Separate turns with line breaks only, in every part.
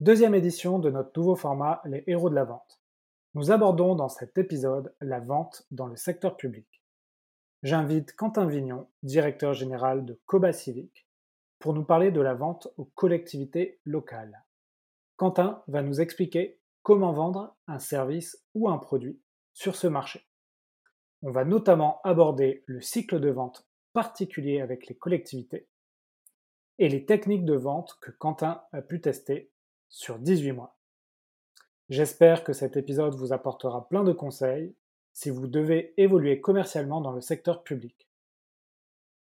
Deuxième édition de notre nouveau format Les héros de la vente. Nous abordons dans cet épisode la vente dans le secteur public. J'invite Quentin Vignon, directeur général de Coba Civic, pour nous parler de la vente aux collectivités locales. Quentin va nous expliquer comment vendre un service ou un produit sur ce marché. On va notamment aborder le cycle de vente particulier avec les collectivités et les techniques de vente que Quentin a pu tester sur 18 mois. J'espère que cet épisode vous apportera plein de conseils si vous devez évoluer commercialement dans le secteur public.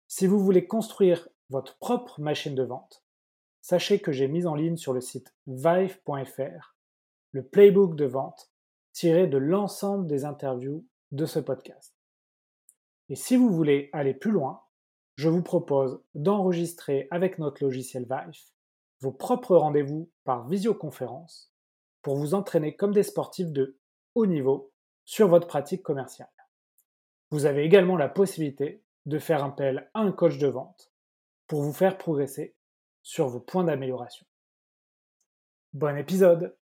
Si vous voulez construire votre propre machine de vente, sachez que j'ai mis en ligne sur le site vive.fr le playbook de vente tiré de l'ensemble des interviews de ce podcast. Et si vous voulez aller plus loin, je vous propose d'enregistrer avec notre logiciel Vive vos propres rendez-vous par visioconférence pour vous entraîner comme des sportifs de haut niveau sur votre pratique commerciale. Vous avez également la possibilité de faire appel à un coach de vente pour vous faire progresser sur vos points d'amélioration. Bon épisode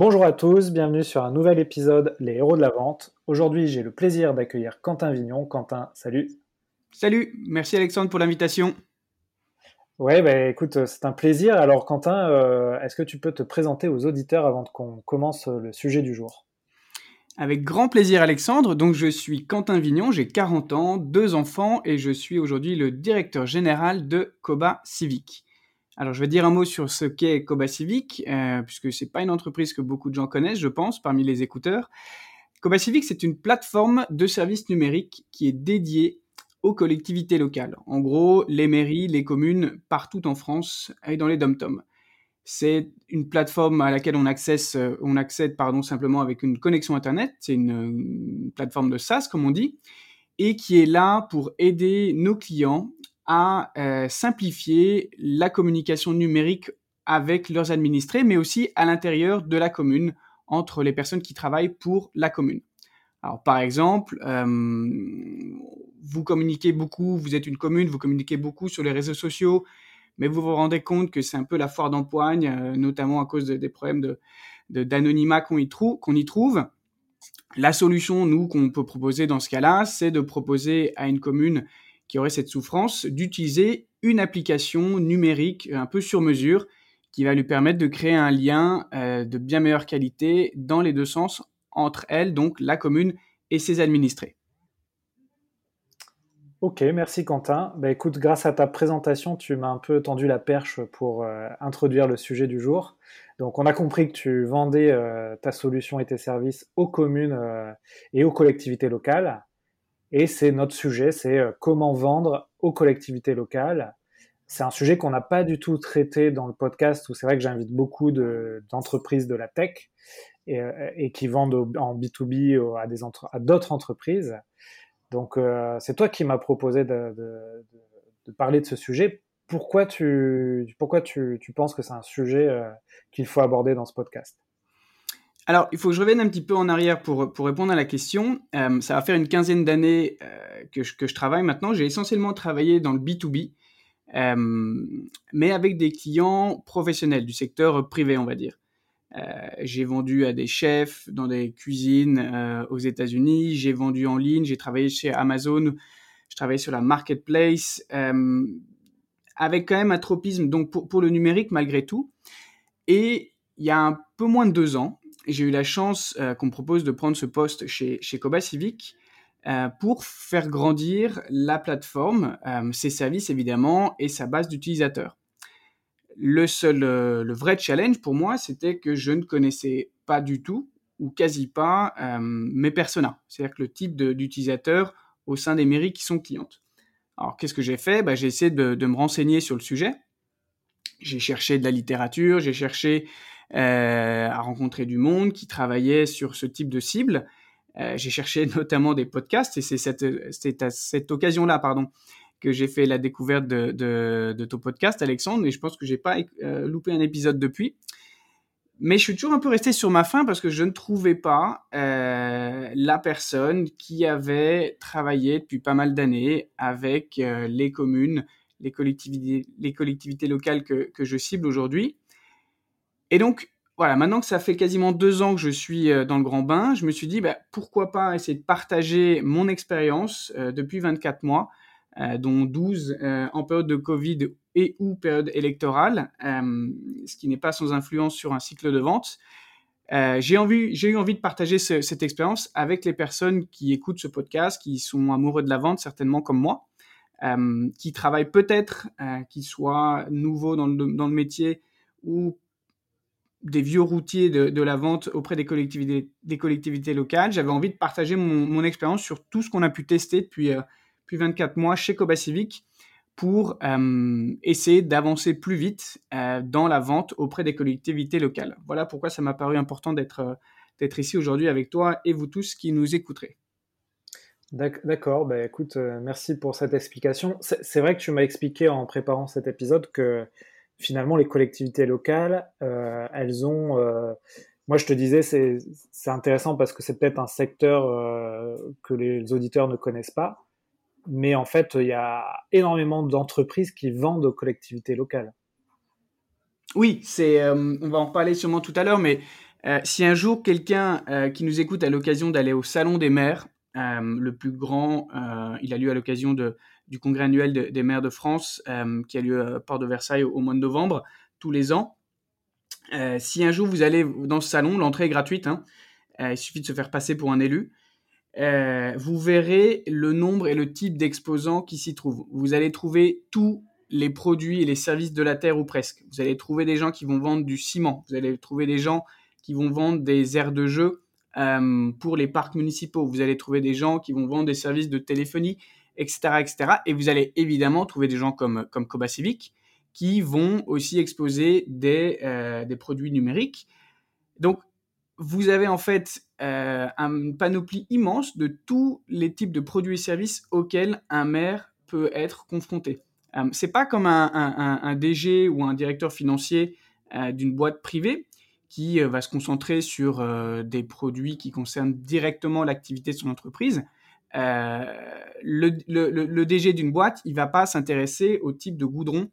Bonjour à tous, bienvenue sur un nouvel épisode Les héros de la vente. Aujourd'hui, j'ai le plaisir d'accueillir Quentin Vignon. Quentin, salut.
Salut, merci Alexandre pour l'invitation.
Ouais, bah, écoute, c'est un plaisir. Alors Quentin, euh, est-ce que tu peux te présenter aux auditeurs avant qu'on commence le sujet du jour?
Avec grand plaisir Alexandre. Donc je suis Quentin Vignon, j'ai 40 ans, deux enfants et je suis aujourd'hui le directeur général de Coba Civic. Alors, je vais dire un mot sur ce qu'est Coba Civic, euh, puisque c'est pas une entreprise que beaucoup de gens connaissent, je pense, parmi les écouteurs. Coba Civic, c'est une plateforme de services numériques qui est dédiée aux collectivités locales. En gros, les mairies, les communes partout en France et dans les dom-toms. C'est une plateforme à laquelle on, euh, accède simplement avec une connexion Internet. C'est une, plateforme de SaaS, comme on dit, et qui est là pour aider nos clients à euh, simplifier la communication numérique avec leurs administrés, mais aussi à l'intérieur de la commune, entre les personnes qui travaillent pour la commune. Alors, par exemple, euh, vous communiquez beaucoup, vous êtes une commune, vous communiquez beaucoup sur les réseaux sociaux, mais vous vous rendez compte que c'est un peu la foire d'empoigne, euh, notamment à cause des problèmes de, d'anonymat qu'on y, y trouve. La solution, nous, qu'on peut proposer dans ce cas-là, c'est de proposer à une commune qui aurait cette souffrance d'utiliser une application numérique un peu sur mesure qui va lui permettre de créer un lien euh, de bien meilleure qualité dans les deux sens entre elle, donc la commune et ses administrés.
Ok, merci Quentin. Bah, écoute, grâce à ta présentation, tu m'as un peu tendu la perche pour euh, introduire le sujet du jour. Donc, on a compris que tu vendais euh, ta solution et tes services aux communes et aux collectivités locales. Et c'est notre sujet, c'est euh, comment vendre aux collectivités locales. C'est un sujet qu'on n'a pas du tout traité dans le podcast, où c'est vrai que j'invite beaucoup d'entreprises de, la tech et, euh, qui vendent en B2B à, des d'autres entreprises. Donc euh, c'est toi qui m'as proposé de, parler de ce sujet. Pourquoi tu, pourquoi tu, tu penses que c'est un sujet qu'il faut aborder dans ce podcast?
Alors, il faut que je revienne un petit peu en arrière pour, pour répondre à la question. Euh, ça va faire une quinzaine d'années euh, que, je, que, je, travaille maintenant. J'ai essentiellement travaillé dans le B2B, euh, mais avec des clients professionnels du secteur privé, on va dire. j'ai vendu à des chefs dans des cuisines aux États-Unis. J'ai vendu en ligne. J'ai travaillé chez Amazon. Je travaillais sur la marketplace, avec quand même un tropisme donc pour, pour le numérique malgré tout. Et il y a un peu moins de deux ans, j'ai eu la chance euh, qu'on me propose de prendre ce poste chez, chez Coba Civic euh, pour faire grandir la plateforme, euh, ses services évidemment et sa base d'utilisateurs. Le seul, le vrai challenge pour moi, c'était que je ne connaissais pas du tout ou quasi pas mes personas, c'est-à-dire le type d'utilisateurs au sein des mairies qui sont clientes. Alors qu'est-ce que j'ai fait? Bah, J'ai essayé de, me renseigner sur le sujet. J'ai cherché de la littérature, j'ai cherché à rencontrer du monde qui travaillait sur ce type de cible. Euh, j'ai cherché notamment des podcasts et c'est à cette occasion-là, pardon, que j'ai fait la découverte de, de, de, ton podcast, Alexandre, et je pense que j'ai pas euh, loupé un épisode depuis. Mais je suis toujours un peu resté sur ma faim parce que je ne trouvais pas euh, la personne qui avait travaillé depuis pas mal d'années avec les communes, les collectivités, les collectivités locales que, que je cible aujourd'hui. Et donc, voilà, maintenant que ça fait quasiment deux ans que je suis dans le grand bain, je me suis dit, bah, pourquoi pas essayer de partager mon expérience depuis 24 mois, dont 12 en période de Covid et ou période électorale, ce qui n'est pas sans influence sur un cycle de vente. Euh, j'ai eu envie de partager cette expérience avec les personnes qui écoutent ce podcast, qui sont amoureux de la vente, certainement comme moi, euh, qui travaillent peut-être, euh, qui soient nouveaux dans le, dans le, métier ou des vieux routiers de, la vente auprès des collectivités, locales. J'avais envie de partager mon, expérience sur tout ce qu'on a pu tester depuis, euh, depuis 24 mois chez Coba Civic pour euh, essayer d'avancer plus vite euh, dans la vente auprès des collectivités locales. Voilà pourquoi ça m'a paru important d'être euh, d'être ici aujourd'hui avec toi et vous tous qui nous écouterez.
D'accord, bah écoute, merci pour cette explication. C'est vrai que tu m'as expliqué en préparant cet épisode que finalement les collectivités locales, elles ont... moi je te disais, c'est intéressant parce que c'est peut-être un secteur que les auditeurs ne connaissent pas mais en fait, il y a énormément d'entreprises qui vendent aux collectivités locales.
Oui, c'est, euh, on va en parler sûrement tout à l'heure, mais euh, si un jour quelqu'un euh, qui nous écoute a l'occasion d'aller au Salon des maires, le plus grand, il a lieu à l'occasion du congrès annuel des maires de France, qui a lieu à Port de Versailles au, mois de novembre, tous les ans. si un jour vous allez dans ce salon, l'entrée est gratuite, hein, il suffit de se faire passer pour un élu. Euh, vous verrez le nombre et le type d'exposants qui s'y trouvent. Vous allez trouver tous les produits et les services de la terre ou presque. Vous allez trouver des gens qui vont vendre du ciment. Vous allez trouver des gens qui vont vendre des aires de jeu euh, pour les parcs municipaux. Vous allez trouver des gens qui vont vendre des services de téléphonie, etc.. Et vous allez évidemment trouver des gens comme comme Coba Civic qui vont aussi exposer des euh, des produits numériques. Donc vous avez en fait euh, une panoplie immense de tous les types de produits et services auxquels un maire peut être confronté. Euh, c'est pas comme un, DG ou un directeur financier euh, d'une boîte privée qui euh, va se concentrer sur des produits qui concernent directement l'activité de son entreprise. Le, le, DG d'une boîte, il va pas s'intéresser au type de goudron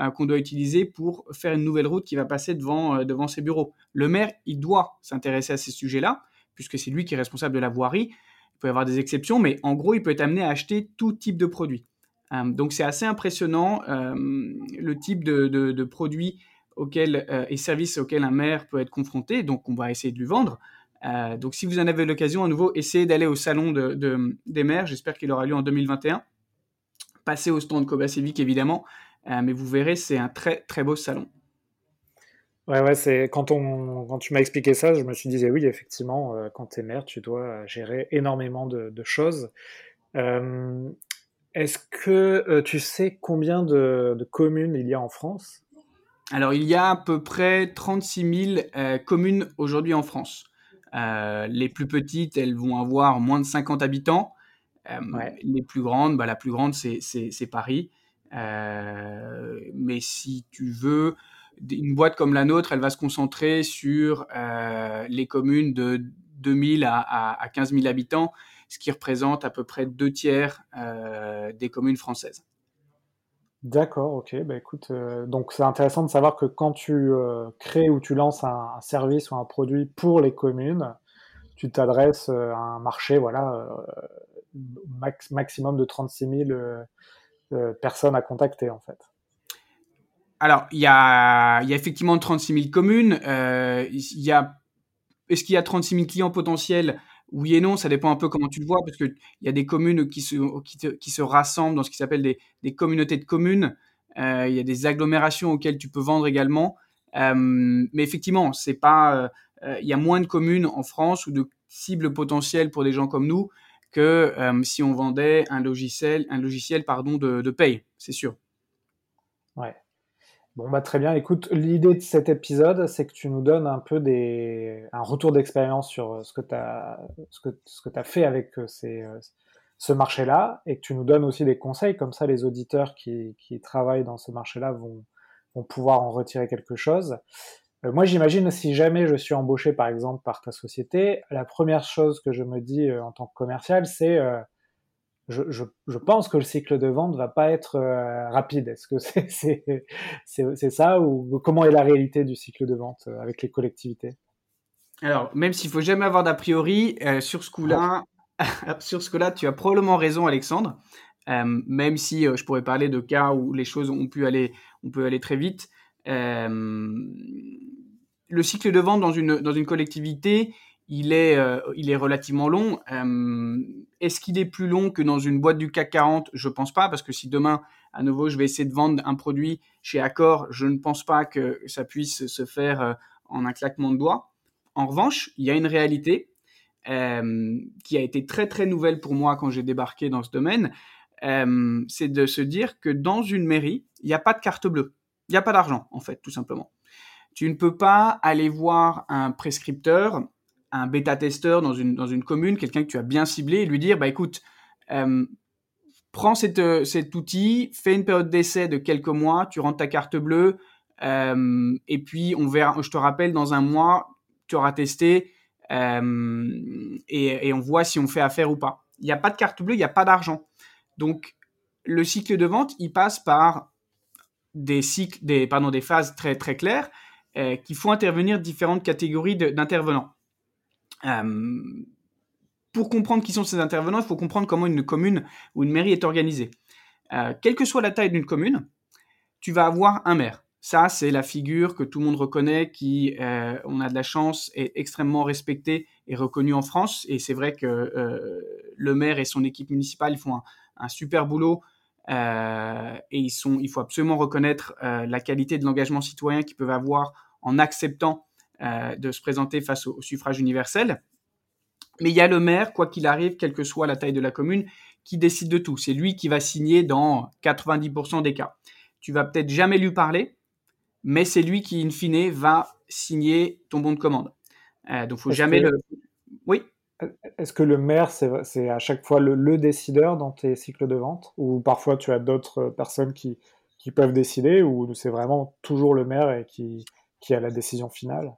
euh, qu'on doit utiliser pour faire une nouvelle route qui va passer devant, euh, devant ses bureaux. Le maire, il doit s'intéresser à ces sujets-là, puisque c'est lui qui est responsable de la voirie. Il peut y avoir des exceptions, mais en gros, il peut être amené à acheter tout type de produits. Euh, donc c'est assez impressionnant le type de, produits et services auxquels un maire peut être confronté. Donc on va essayer de lui vendre. Donc si vous en avez l'occasion, à nouveau, essayez d'aller au salon de, des maires. J'espère qu'il aura lieu en 2021. Passez au stand Coba Civic évidemment. Euh, mais vous verrez, c'est un très très beau salon.
Ouais, ouais, c'est quand on quand tu m'as expliqué ça, je me suis dit oui, effectivement, euh, quand tu es maire, tu dois gérer énormément de, choses. Euh, est-ce que tu sais combien de, communes il y a en France?
Alors, il y a à peu près 36 000 communes aujourd'hui en France. Les plus petites, elles vont avoir moins de 50 habitants. Les plus grandes, bah, la plus grande, c'est Paris. Euh, mais si tu veux, une boîte comme la nôtre, elle va se concentrer sur euh, les communes de 2000 à, à, 15 000 habitants, ce qui représente à peu près deux tiers euh, des communes françaises.
D'accord, ok. Bah écoute, donc c'est intéressant de savoir que quand tu crées ou tu lances un, service ou un produit pour les communes, tu t'adresses à un marché, voilà, max, maximum de 36 000 euh, personnes à contacter en fait
Alors, il y a, effectivement 36 000 communes. Euh, y a, est-ce qu'il y a 36 000 clients potentiels oui et non, ça dépend un peu comment tu le vois, parce qu'il y a des communes qui se, rassemblent dans ce qui s'appelle des, communautés de communes. Euh, il y a des agglomérations auxquelles tu peux vendre également. Euh, mais effectivement, c'est pas, euh, il y a moins de communes en France ou de cibles potentielles pour des gens comme nous que euh, si on vendait un logiciel, de, de paye, c'est sûr.
Bon, bah, très bien. Écoute, l'idée de cet épisode, c'est que tu nous donnes un peu des, un retour d'expérience sur euh, ce que tu as, ce que, ce que as fait avec euh, ces, ce marché-là et que tu nous donnes aussi des conseils. Comme ça, les auditeurs qui, qui travaillent dans ce marché-là vont, vont pouvoir en retirer quelque chose. moi, j'imagine si jamais je suis embauché, par exemple, par ta société, la première chose que je me dis en tant que commercial, c'est je, pense que le cycle de vente va pas être rapide. Est-ce que c'est ça ou comment est la réalité du cycle de vente avec les collectivités?
Alors, même s'il faut jamais avoir d'a priori, sur ce coup-là, sur ce coup-là, tu as probablement raison, Alexandre. Euh, même si euh, je pourrais parler de cas où les choses ont pu aller, on peut aller très vite. Euh, le cycle de vente dans une, dans une collectivité, il est, il est relativement long. Est-ce qu'il est plus long que dans une boîte du CAC 40 Je pense pas, parce que si demain, à nouveau, je vais essayer de vendre un produit chez Accor, je ne pense pas que ça puisse se faire en un claquement de doigts. En revanche, il y a une réalité qui a été très très nouvelle pour moi quand j'ai débarqué dans ce domaine, euh, c'est de se dire que dans une mairie, il n'y a pas de carte bleue. Il n'y a pas d'argent, en fait, tout simplement. Tu ne peux pas aller voir un prescripteur, un bêta-testeur dans une, dans une commune, quelqu'un que tu as bien ciblé, et lui dire, bah écoute, euh, prends cette, cet outil, fais une période d'essai de quelques mois, tu rentres ta carte bleue, euh, et puis on verra, je te rappelle, dans un mois, tu auras testé, et, on voit si on fait affaire ou pas. Il n'y a pas de carte bleue, il n'y a pas d'argent. Donc, le cycle de vente, il passe par des cycles, des, pardon, des phases très très claires euh, qui font intervenir différentes catégories d'intervenants. Euh, pour comprendre qui sont ces intervenants, il faut comprendre comment une commune ou une mairie est organisée. Euh, quelle que soit la taille d'une commune, tu vas avoir un maire. Ça, c'est la figure que tout le monde reconnaît, qui, on a de la chance, est extrêmement respectée et reconnue en France. Et c'est vrai que le maire et son équipe municipale font un, super boulot. Euh, et il faut absolument reconnaître euh, la qualité de l'engagement citoyen qu'ils peuvent avoir en acceptant euh, de se présenter face au, suffrage universel. Mais il y a le maire, quoi qu'il arrive, quelle que soit la taille de la commune, qui décide de tout. C'est lui qui va signer dans 90% des cas. Tu vas peut-être jamais lui parler, mais c'est lui qui, in fine, va signer ton bon de commande. donc, faut jamais le.
Oui? Est-ce que le maire, c'est à chaque fois le, décideur dans tes cycles de vente? Ou parfois tu as d'autres personnes qui, peuvent décider? Ou c'est vraiment toujours le maire et qui, a la décision finale?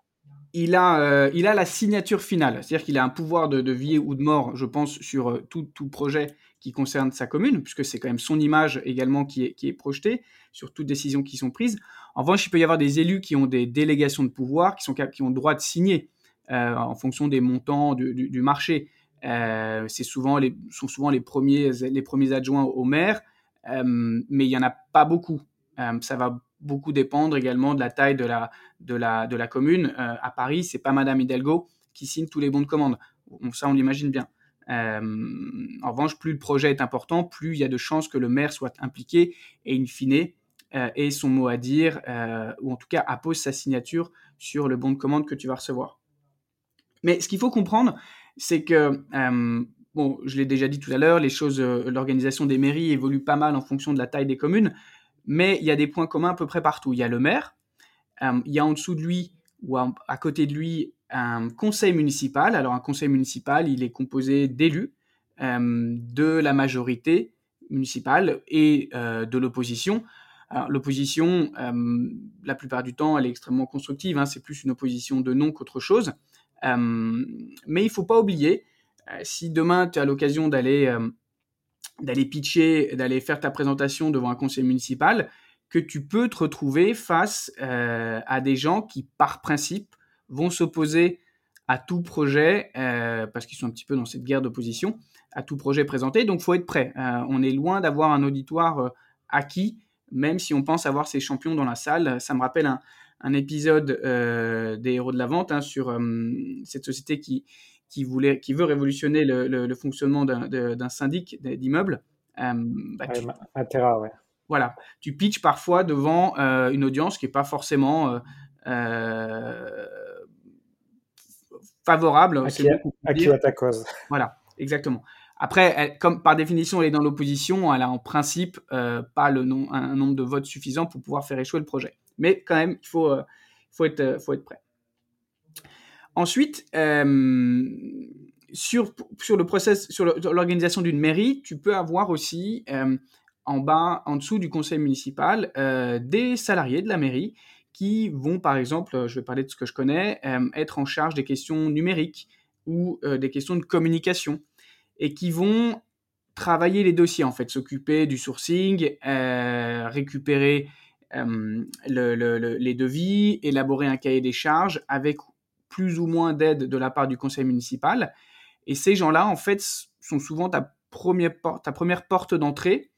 Il a, euh, il a la signature finale, c'est-à-dire qu'il a un pouvoir de, vie ou de mort, je pense, sur euh, tout, projet qui concerne sa commune, puisque c'est quand même son image également qui est, qui est projetée sur toutes décisions qui sont prises. En revanche, il peut y avoir des élus qui ont des délégations de pouvoir, qui, sont, qui ont le droit de signer euh, en fonction des montants du, marché. C'est souvent les, sont souvent les premiers, les premiers adjoints au maire, mais il n'y en a pas beaucoup. ça va beaucoup dépendre également de la taille de la, de la, de la commune. à Paris, c'est pas Madame Hidalgo qui signe tous les bons de commande. Ça, on l'imagine bien. en revanche, plus le projet est important, plus il y a de chances que le maire soit impliqué et, in fine, ait son mot à dire, ou en tout cas appose sa signature sur le bon de commande que tu vas recevoir. Mais ce qu'il faut comprendre, c'est que, euh, bon, je l'ai déjà dit tout à l'heure, les choses, euh, l'organisation des mairies évolue pas mal en fonction de la taille des communes, mais il y a des points communs à peu près partout. Il y a le maire, euh, il y a en dessous de lui ou à, côté de lui un conseil municipal. Alors un conseil municipal, il est composé d'élus, de la majorité municipale et de l'opposition. L'opposition, la plupart du temps, elle est extrêmement constructive. Hein, c'est plus une opposition de non qu'autre chose. Euh, mais il faut pas oublier, euh, si demain tu as l'occasion d'aller euh, d'aller pitcher, d'aller faire ta présentation devant un conseil municipal, que tu peux te retrouver face à des gens qui, par principe, vont s'opposer à tout projet, parce qu'ils sont un petit peu dans cette guerre d'opposition, à tout projet présenté. Donc, faut être prêt. on est loin d'avoir un auditoire acquis, même si on pense avoir ces champions dans la salle. Ça me rappelle un, épisode euh, des héros de la vente hein, sur euh, cette société qui, qui, voulait, qui veut révolutionner le, le, fonctionnement d'un syndic d'immeubles.
Euh, bah, ouais,
Voilà, tu pitches parfois devant une audience qui n'est pas forcément favorable.
À qui, à, qui ta cause.
Voilà, exactement. Après, comme par définition, elle est dans l'opposition, elle a en principe pas le nom, un nombre de votes suffisant pour pouvoir faire échouer le projet. Mais quand même, il faut, euh, faut, être, euh, faut être prêt. Ensuite, euh, sur, sur le process, sur l'organisation d'une mairie, tu peux avoir aussi en bas, en dessous du conseil municipal, des salariés de la mairie qui vont, par exemple, je vais parler de ce que je connais, être en charge des questions numériques ou des questions de communication et qui vont travailler les dossiers, en fait, s'occuper du sourcing, récupérer les devis, élaborer un cahier des charges avec plus ou moins d'aide de la part du conseil municipal. Et ces gens-là, en fait, sont souvent ta première, porte, ta première porte d'entrée.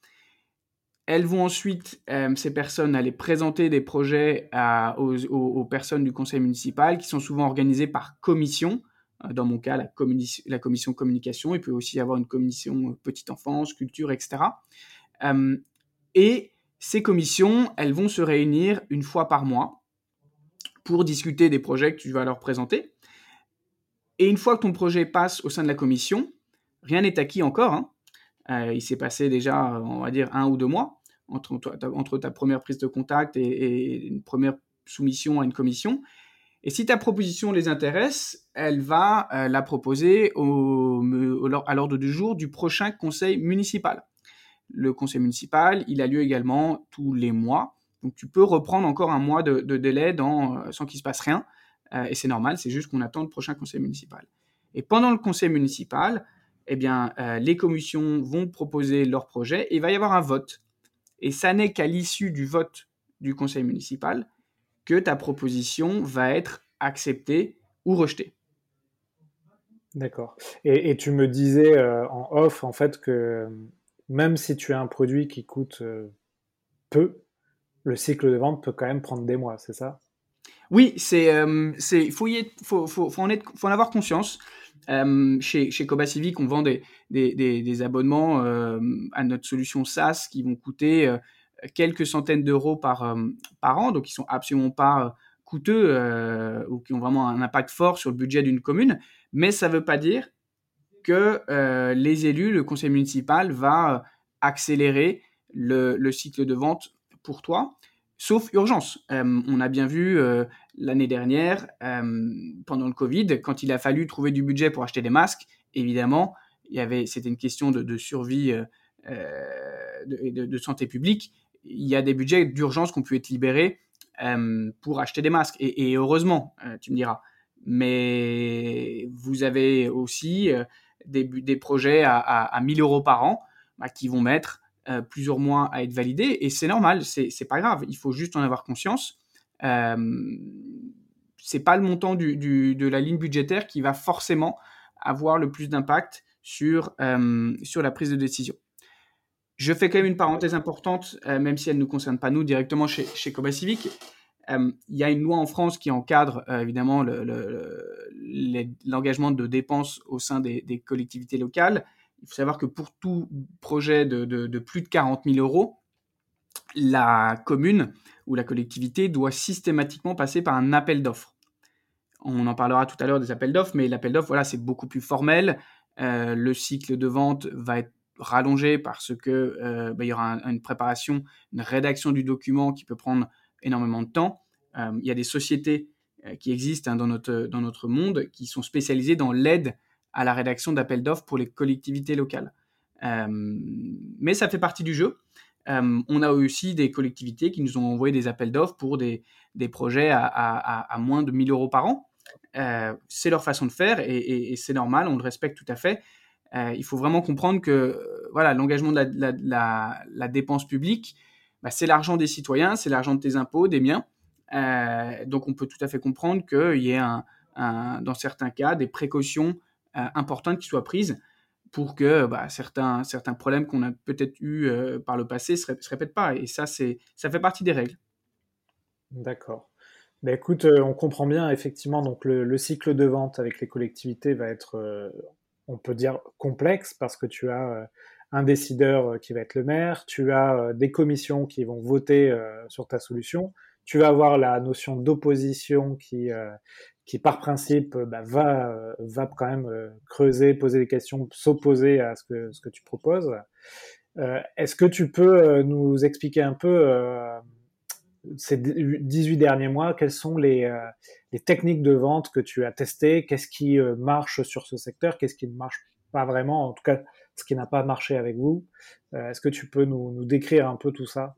Elles vont ensuite, euh, ces personnes, aller présenter des projets aux, personnes du conseil municipal qui sont souvent organisées par commission. Euh, dans mon cas, la, commission communication. Il peut aussi y avoir une commission euh, petite enfance, culture, etc. et ces commissions, elles vont se réunir une fois par mois pour discuter des projets que tu vas leur présenter. Et une fois que ton projet passe au sein de la commission, rien n'est acquis encore. Hein. Euh, il s'est passé déjà, on va dire, un ou deux mois entre, ta première prise de contact et, une première soumission à une commission. Et si ta proposition les intéresse, elle va euh, la proposer à l'ordre du jour du prochain conseil municipal. Le conseil municipal, il a lieu également tous les mois. Donc tu peux reprendre encore un mois de, délai euh, sans qu'il se passe rien. Euh, et c'est normal, c'est juste qu'on attend le prochain conseil municipal. Et pendant le conseil municipal, eh bien, euh, les commissions vont proposer leur projet et il va y avoir un vote. Et ça n'est qu'à l'issue du vote du conseil municipal que ta proposition va être acceptée ou rejetée.
D'accord. Et, tu me disais en off, en fait, que même si tu as un produit qui coûte peu, le cycle de vente peut quand même prendre des mois, c'est ça?
Oui, c'est, euh, faut, faut, faut, faut, en être, faut en avoir conscience. Euh, chez, chez Coba Civic, on vend des, des, des, abonnements euh, à notre solution SaaS qui vont coûter euh, quelques centaines d'euros par, par an, donc ils sont absolument pas coûteux ou qui ont vraiment un impact fort sur le budget d'une commune. Mais ça ne veut pas dire que les élus, le conseil municipal va accélérer le, le cycle de vente pour toi, sauf urgence. Euh, on a bien vu euh, l'année dernière, euh, pendant le Covid, quand il a fallu trouver du budget pour acheter des masques, évidemment, il y avait, c'était une question de, survie de, de, santé publique. Il y a des budgets d'urgence qui ont pu être libérés pour acheter des masques. Et, heureusement, tu me diras. Mais vous avez aussi des, des, projets à, à, 1000 euros par an bah, qui vont mettre euh, plusieurs mois à être validé et c'est normal, c'est pas grave, il faut juste en avoir conscience. Euh, c'est pas le montant de la ligne budgétaire qui va forcément avoir le plus d'impact sur, euh, la prise de décision. Je fais quand même une parenthèse importante, euh, même si elle ne nous concerne pas nous directement chez, chez Coba Civic. Il y a une loi en France qui encadre évidemment l'engagement de dépenses au sein des collectivités locales il faut savoir que pour tout projet de, plus de 40 000 euros, la commune ou la collectivité doit systématiquement passer par un appel d'offres. On en parlera tout à l'heure des appels d'offres, mais l'appel d'offres, voilà, c'est beaucoup plus formel. Euh, le cycle de vente va être rallongé parce que euh, bah, y aura une préparation, une rédaction du document qui peut prendre énormément de temps. Euh, il y a des sociétés qui existent hein, dans, notre, dans notre monde qui sont spécialisées dans l'aide à la rédaction d'appels d'offres pour les collectivités locales. Euh, mais ça fait partie du jeu. Euh, on a aussi des collectivités qui nous ont envoyé des appels d'offres pour des, des projets à, à, moins de 1000 euros par an. Euh, c'est leur façon de faire et, c'est normal, on le respecte tout à fait. il faut vraiment comprendre que voilà, l'engagement de la, dépense publique, bah, c'est l'argent des citoyens, c'est l'argent de tes impôts, des miens. donc on peut tout à fait comprendre qu'il y ait un, dans certains cas des précautions euh, importantes qui soient prises pour que bah, certains, certains problèmes qu'on a peut-être eu euh, par le passé ne se, répètent pas. Et ça, ça fait partie des règles.
D'accord. Bah, écoute, euh, on comprend bien effectivement donc le, cycle de vente avec les collectivités va être, on peut dire, complexe parce que tu as un décideur qui va être le maire, tu as des commissions qui vont voter sur ta solution, tu vas avoir la notion d'opposition qui, qui par principe bah, va, euh, va quand même euh, creuser, poser des questions, s'opposer à ce que, ce que tu proposes. Euh, Est-ce que tu peux euh, nous expliquer un peu euh, ces 18 derniers mois, quelles sont les, les, techniques de vente que tu as testées? Qu'est-ce qui marche sur ce secteur? Qu'est-ce qui ne marche pas vraiment? En tout cas, ce qui n'a pas marché avec vous. Est-ce que tu peux nous, nous décrire un peu tout ça?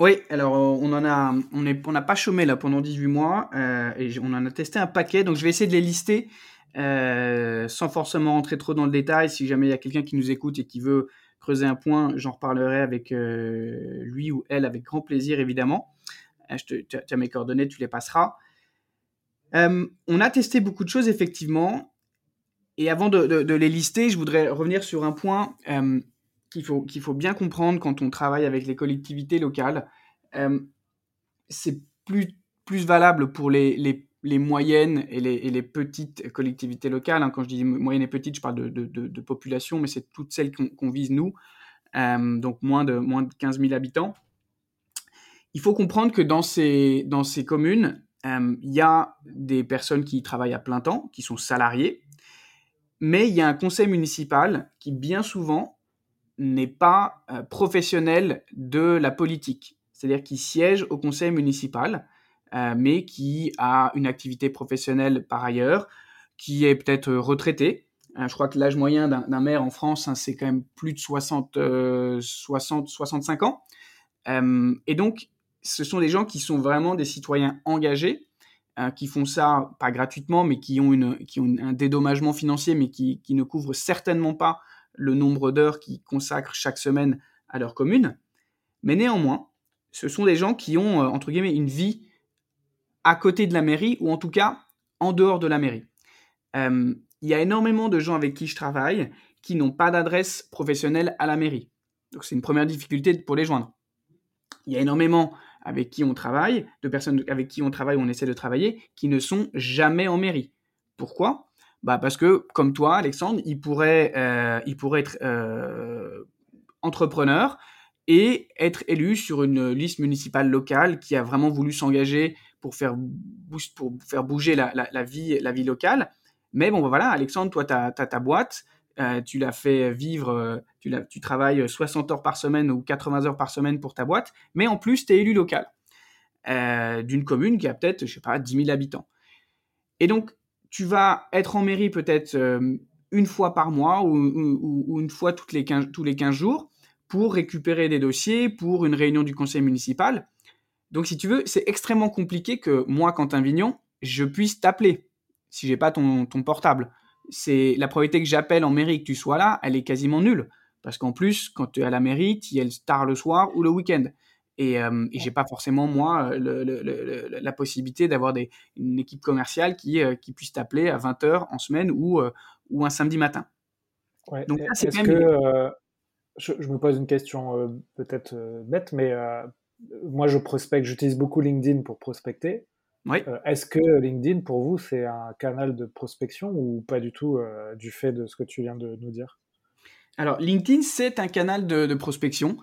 Oui, alors on en a, on n'a pas chômé là pendant 18 mois et on en a testé un paquet, donc je vais essayer de les lister sans forcément rentrer trop dans le détail. Si jamais il y a quelqu'un qui nous écoute et qui veut creuser un point, j'en reparlerai avec lui ou elle avec grand plaisir évidemment. Tu as mes coordonnées, tu les passeras. Euh, on a testé beaucoup de choses, effectivement. Et avant de, les lister, je voudrais revenir sur un point euh, qu'il faut, qu'il faut bien comprendre quand on travaille avec les collectivités locales. Euh, c'est plus, plus valable pour les, les, moyennes et les, les, petites collectivités locales. Hein. Quand je dis moyennes et petites, je parle de, de population, mais c'est toutes celles qu'on vise nous. donc moins de, moins de 15 000 habitants. Il faut comprendre que dans ces, dans ces communes, euh, il y a des personnes qui travaillent à plein temps, qui sont salariées, mais il y a un conseil municipal qui bien souvent n'est pas euh, professionnel de la politique, c'est-à-dire qui siège au conseil municipal, euh, mais qui a une activité professionnelle par ailleurs, qui est peut-être retraité. je crois que l'âge moyen d'un maire en France, hein, c'est quand même plus de 60, 60 65 ans. et donc, ce sont des gens qui sont vraiment des citoyens engagés, euh, qui font ça pas gratuitement, mais qui ont, une, qui ont un dédommagement financier, mais qui ne couvrent certainement pas le nombre d'heures qu'ils consacrent chaque semaine à leur commune. Mais néanmoins, ce sont des gens qui ont, euh, entre guillemets, une vie à côté de la mairie, ou en tout cas en dehors de la mairie. Euh, il y a énormément de gens avec qui je travaille qui n'ont pas d'adresse professionnelle à la mairie. Donc c'est une première difficulté pour les joindre. Il y a énormément avec qui on travaille, de personnes avec qui on travaille ou on essaie de travailler, qui ne sont jamais en mairie. Pourquoi? Bah Parce que, comme toi, Alexandre, il pourrait, euh, il pourrait être euh, entrepreneur et être élu sur une liste municipale locale qui a vraiment voulu s'engager pour faire, pour faire bouger la, la, vie, la vie locale. Mais bon, bah voilà, Alexandre, toi, tu as, ta boîte, euh, tu l'as fait vivre, tu, tu, travailles 60 heures par semaine ou 80 heures par semaine pour ta boîte, mais en plus, tu es élu local d'une commune qui a peut-être, je sais pas, 10 000 habitants. Et donc, tu vas être en mairie peut-être une fois par mois ou, une fois tous les 15 jours pour récupérer des dossiers, pour une réunion du conseil municipal. Donc, si tu veux, c'est extrêmement compliqué que moi, Quentin Vignon, je puisse t'appeler si j'ai pas ton, ton portable c'est la probabilité que j'appelle en mairie que tu sois là, elle est quasiment nulle. Parce qu'en plus, quand tu es à la mairie, tu y es tard le soir ou le week-end. Et, euh, et j'ai pas forcément, moi, la possibilité d'avoir une équipe commerciale qui, euh, qui puisse t'appeler à 20h en semaine ou, euh, ou un samedi matin.
Donc, c'est Est-ce que, je, je, me pose une question peut-être bête, mais moi, je prospecte, j'utilise beaucoup LinkedIn pour prospecter.
Oui.
Est-ce que LinkedIn, pour vous, c'est un canal de prospection ou pas du tout du fait de ce que tu viens de nous dire?
Alors, LinkedIn, c'est un canal de, prospection.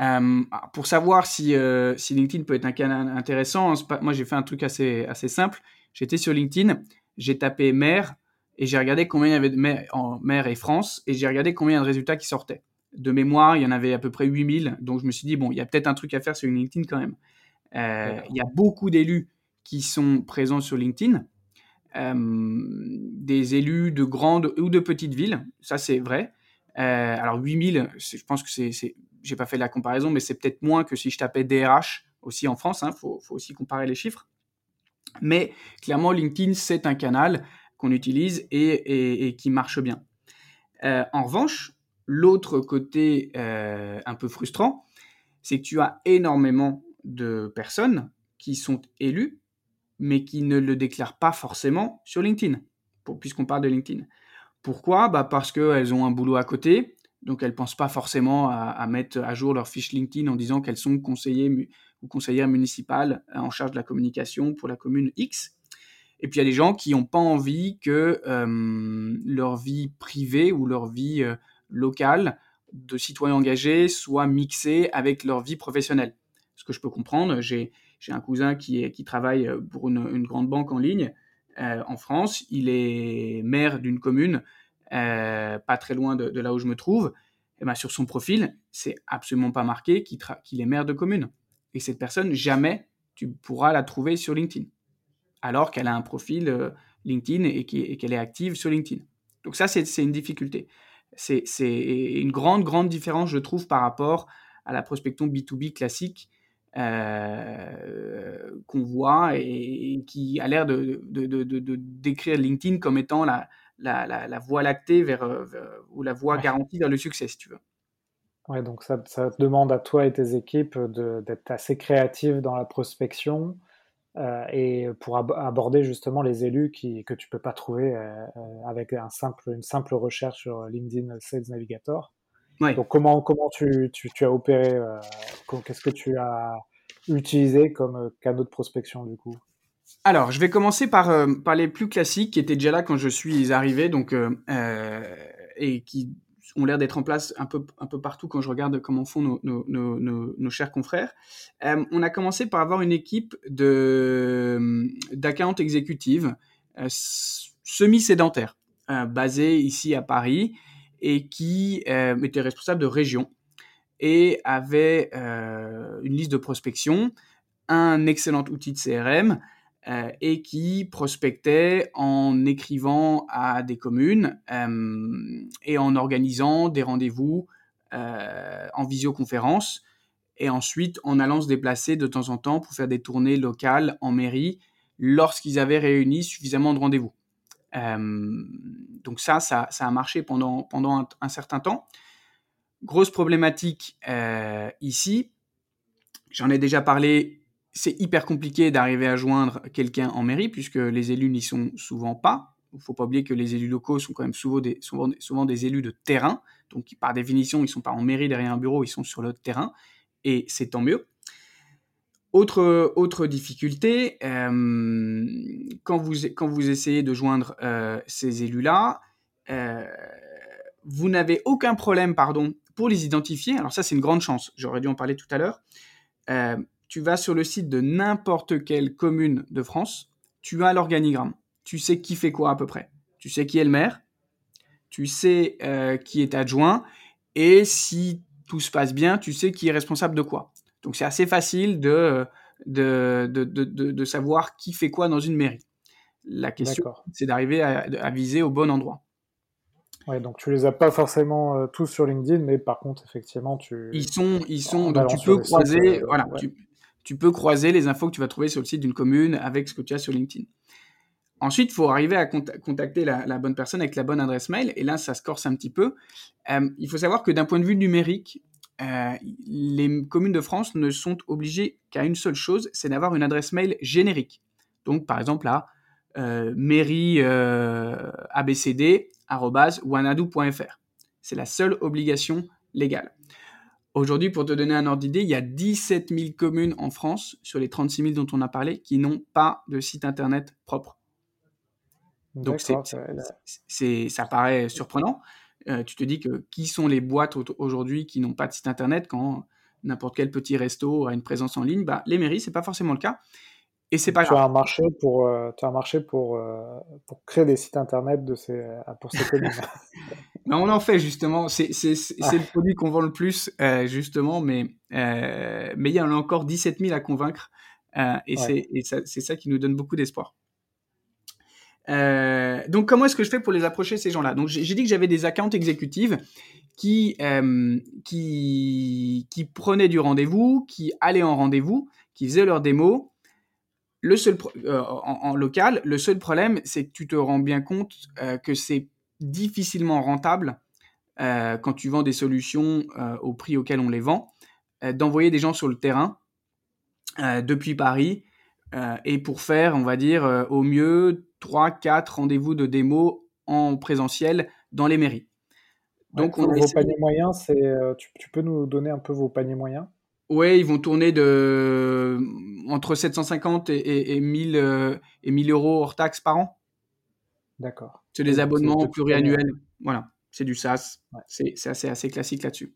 Euh, pour savoir si, si, LinkedIn peut être un canal intéressant, moi j'ai fait un truc assez, assez simple. J'étais sur LinkedIn, j'ai tapé maire et j'ai regardé combien il y avait de maire, en mer et France et j'ai regardé combien il y a de résultats qui sortaient. De mémoire, il y en avait à peu près 8000, donc je me suis dit, bon, il y a peut-être un truc à faire sur LinkedIn quand même. il y a beaucoup d'élus qui sont présents sur LinkedIn, euh, des élus de grandes ou de petites villes, ça c'est vrai. Euh, alors 8000, je pense que c'est, j'ai pas fait la comparaison, mais c'est peut-être moins que si je tapais DRH aussi en France, il hein, faut, aussi comparer les chiffres. Mais clairement, LinkedIn, c'est un canal qu'on utilise et, qui marche bien. Euh, en revanche, l'autre côté un peu frustrant, c'est que tu as énormément de personnes qui sont élues mais qui ne le déclarent pas forcément sur LinkedIn, puisqu'on parle de LinkedIn. Pourquoi? Bah Parce qu'elles ont un boulot à côté, donc elles ne pensent pas forcément à, mettre à jour leur fiche LinkedIn en disant qu'elles sont conseillers ou conseillères municipales euh, en charge de la communication pour la commune X. Et puis il y a des gens qui n'ont pas envie que euh, leur vie privée ou leur vie euh, locale de citoyens engagés soit mixée avec leur vie professionnelle. Ce que je peux comprendre, j'ai un cousin qui, qui travaille pour une, grande banque en ligne en France. Il est maire d'une commune euh, pas très loin de, là où je me trouve. Et ben, sur son profil, c'est absolument pas marqué qu'il est maire de commune. Et cette personne, jamais tu pourras la trouver sur LinkedIn. Alors qu'elle a un profil LinkedIn et qu'elle est active sur LinkedIn. Donc ça, c'est une difficulté. C'est une grande, grande différence, je trouve, par rapport à la prospection B2B classique qu'on voit et, qui a l'air de, décrire LinkedIn comme étant la, la, voie lactée vers, ou la voie garantie vers le succès, si tu veux.
Ouais, donc ça, ça demande à toi et tes équipes d'être assez créatifs dans la prospection euh, et pour aborder justement les élus qui, que tu peux pas trouver euh, euh, avec un simple, une simple recherche sur LinkedIn Sales Navigator. Donc comment, comment tu, tu, tu as opéré, qu'est-ce que tu as utilisé comme canaux de prospection du coup?
Alors, je vais commencer par, par les plus classiques qui étaient déjà là quand je suis arrivé, donc et qui ont l'air d'être en place un peu, un peu partout quand je regarde comment font nos, nos, nos, chers confrères. Euh, on a commencé par avoir une équipe de d'account exécutive euh, semi-sédentaire, euh, basée ici à Paris et qui était responsable de région et avait une liste de prospection, un excellent outil de CRM, euh, et qui prospectait en écrivant à des communes euh, et en organisant des rendez-vous euh, en visioconférence et ensuite en allant se déplacer de temps en temps pour faire des tournées locales en mairie lorsqu'ils avaient réuni suffisamment de rendez-vous. donc ça, ça, a marché pendant, pendant un, un certain temps. Grosse problématique ici, j'en ai déjà parlé c'est hyper compliqué d'arriver à joindre quelqu'un en mairie puisque les élus n'y sont souvent pas. Il ne faut pas oublier que les élus locaux sont quand même souvent des, souvent, des élus de terrain. Donc, par définition, ils ne sont pas en mairie derrière un bureau, ils sont sur le terrain. Et c'est tant mieux. Autre, autre difficulté, euh, quand, vous, quand vous essayez de joindre euh, ces élus-là, euh, vous n'avez aucun problème pardon, pour les identifier. Alors ça, c'est une grande chance. J'aurais dû en parler tout à l'heure tu vas sur le site de n'importe quelle commune de France, tu as l'organigramme. Tu sais qui fait quoi à peu près. Tu sais qui est le maire, tu sais euh, qui est adjoint, et si tout se passe bien, tu sais qui est responsable de quoi. Donc c'est assez facile de, de, de, de, savoir qui fait quoi dans une mairie. La question, c'est d'arriver à, viser au bon endroit.
Ouais, donc tu les as pas forcément euh, tous sur LinkedIn, mais par contre, effectivement, tu.
Ils sont, ils sont. Donc tu peux croiser, euh, voilà, tu peux croiser les infos que tu vas trouver sur le site d'une commune avec ce que tu as sur LinkedIn. Ensuite, il faut arriver à contacter la, bonne personne avec la bonne adresse mail. Et là, ça se corse un petit peu. Euh, il faut savoir que d'un point de vue numérique, euh, les communes de France ne sont obligées qu'à une seule chose, c'est d'avoir une adresse mail générique. Donc, par exemple, à euh, mairie.abcd.wanadou.fr. C'est la seule obligation légale. Aujourd'hui, pour te donner un ordre d'idée, il y a 17 000 communes en France, sur les 36 000 dont on a parlé, qui n'ont pas de site internet propre. Donc c'est, ça paraît surprenant. Euh, tu te dis que qui sont les boîtes aujourd'hui qui n'ont pas de site internet quand n'importe quel petit resto a une présence en ligne? Bah, Les mairies, c'est pas forcément le cas. Et c'est pas
tu As un marché pour, euh, tu as un marché pour, euh, pour créer des sites internet de ces, pour ces communes.
on en fait justement. C'est le produit qu'on vend le plus, justement, mais, mais il y en a encore 17 000 à convaincre. et c'est ça qui nous donne beaucoup d'espoir. donc, comment est-ce que je fais pour les approcher, ces gens-là? Donc, j'ai dit que j'avais des accounts exécutives qui, qui, qui prenaient du rendez-vous, qui allaient en rendez-vous, qui faisaient leurs démos le seul euh, en, local, le seul problème, c'est que tu te rends bien compte euh, que c'est difficilement rentable euh, quand tu vends des solutions au prix auquel on les vend, d'envoyer des gens sur le terrain depuis Paris et pour faire, on va dire, au mieux 3-4 rendez-vous de démo en présentiel dans les mairies.
Donc, on vos paniers moyens, c'est, tu, peux nous donner un peu vos paniers moyens?
Ouais, ils vont tourner de entre 750 et, et, 1000, et 1000 euros hors taxes par an.
D'accord.
C'est des abonnements pluriannuels. Voilà, c'est du SaaS. C'est assez, assez classique là-dessus.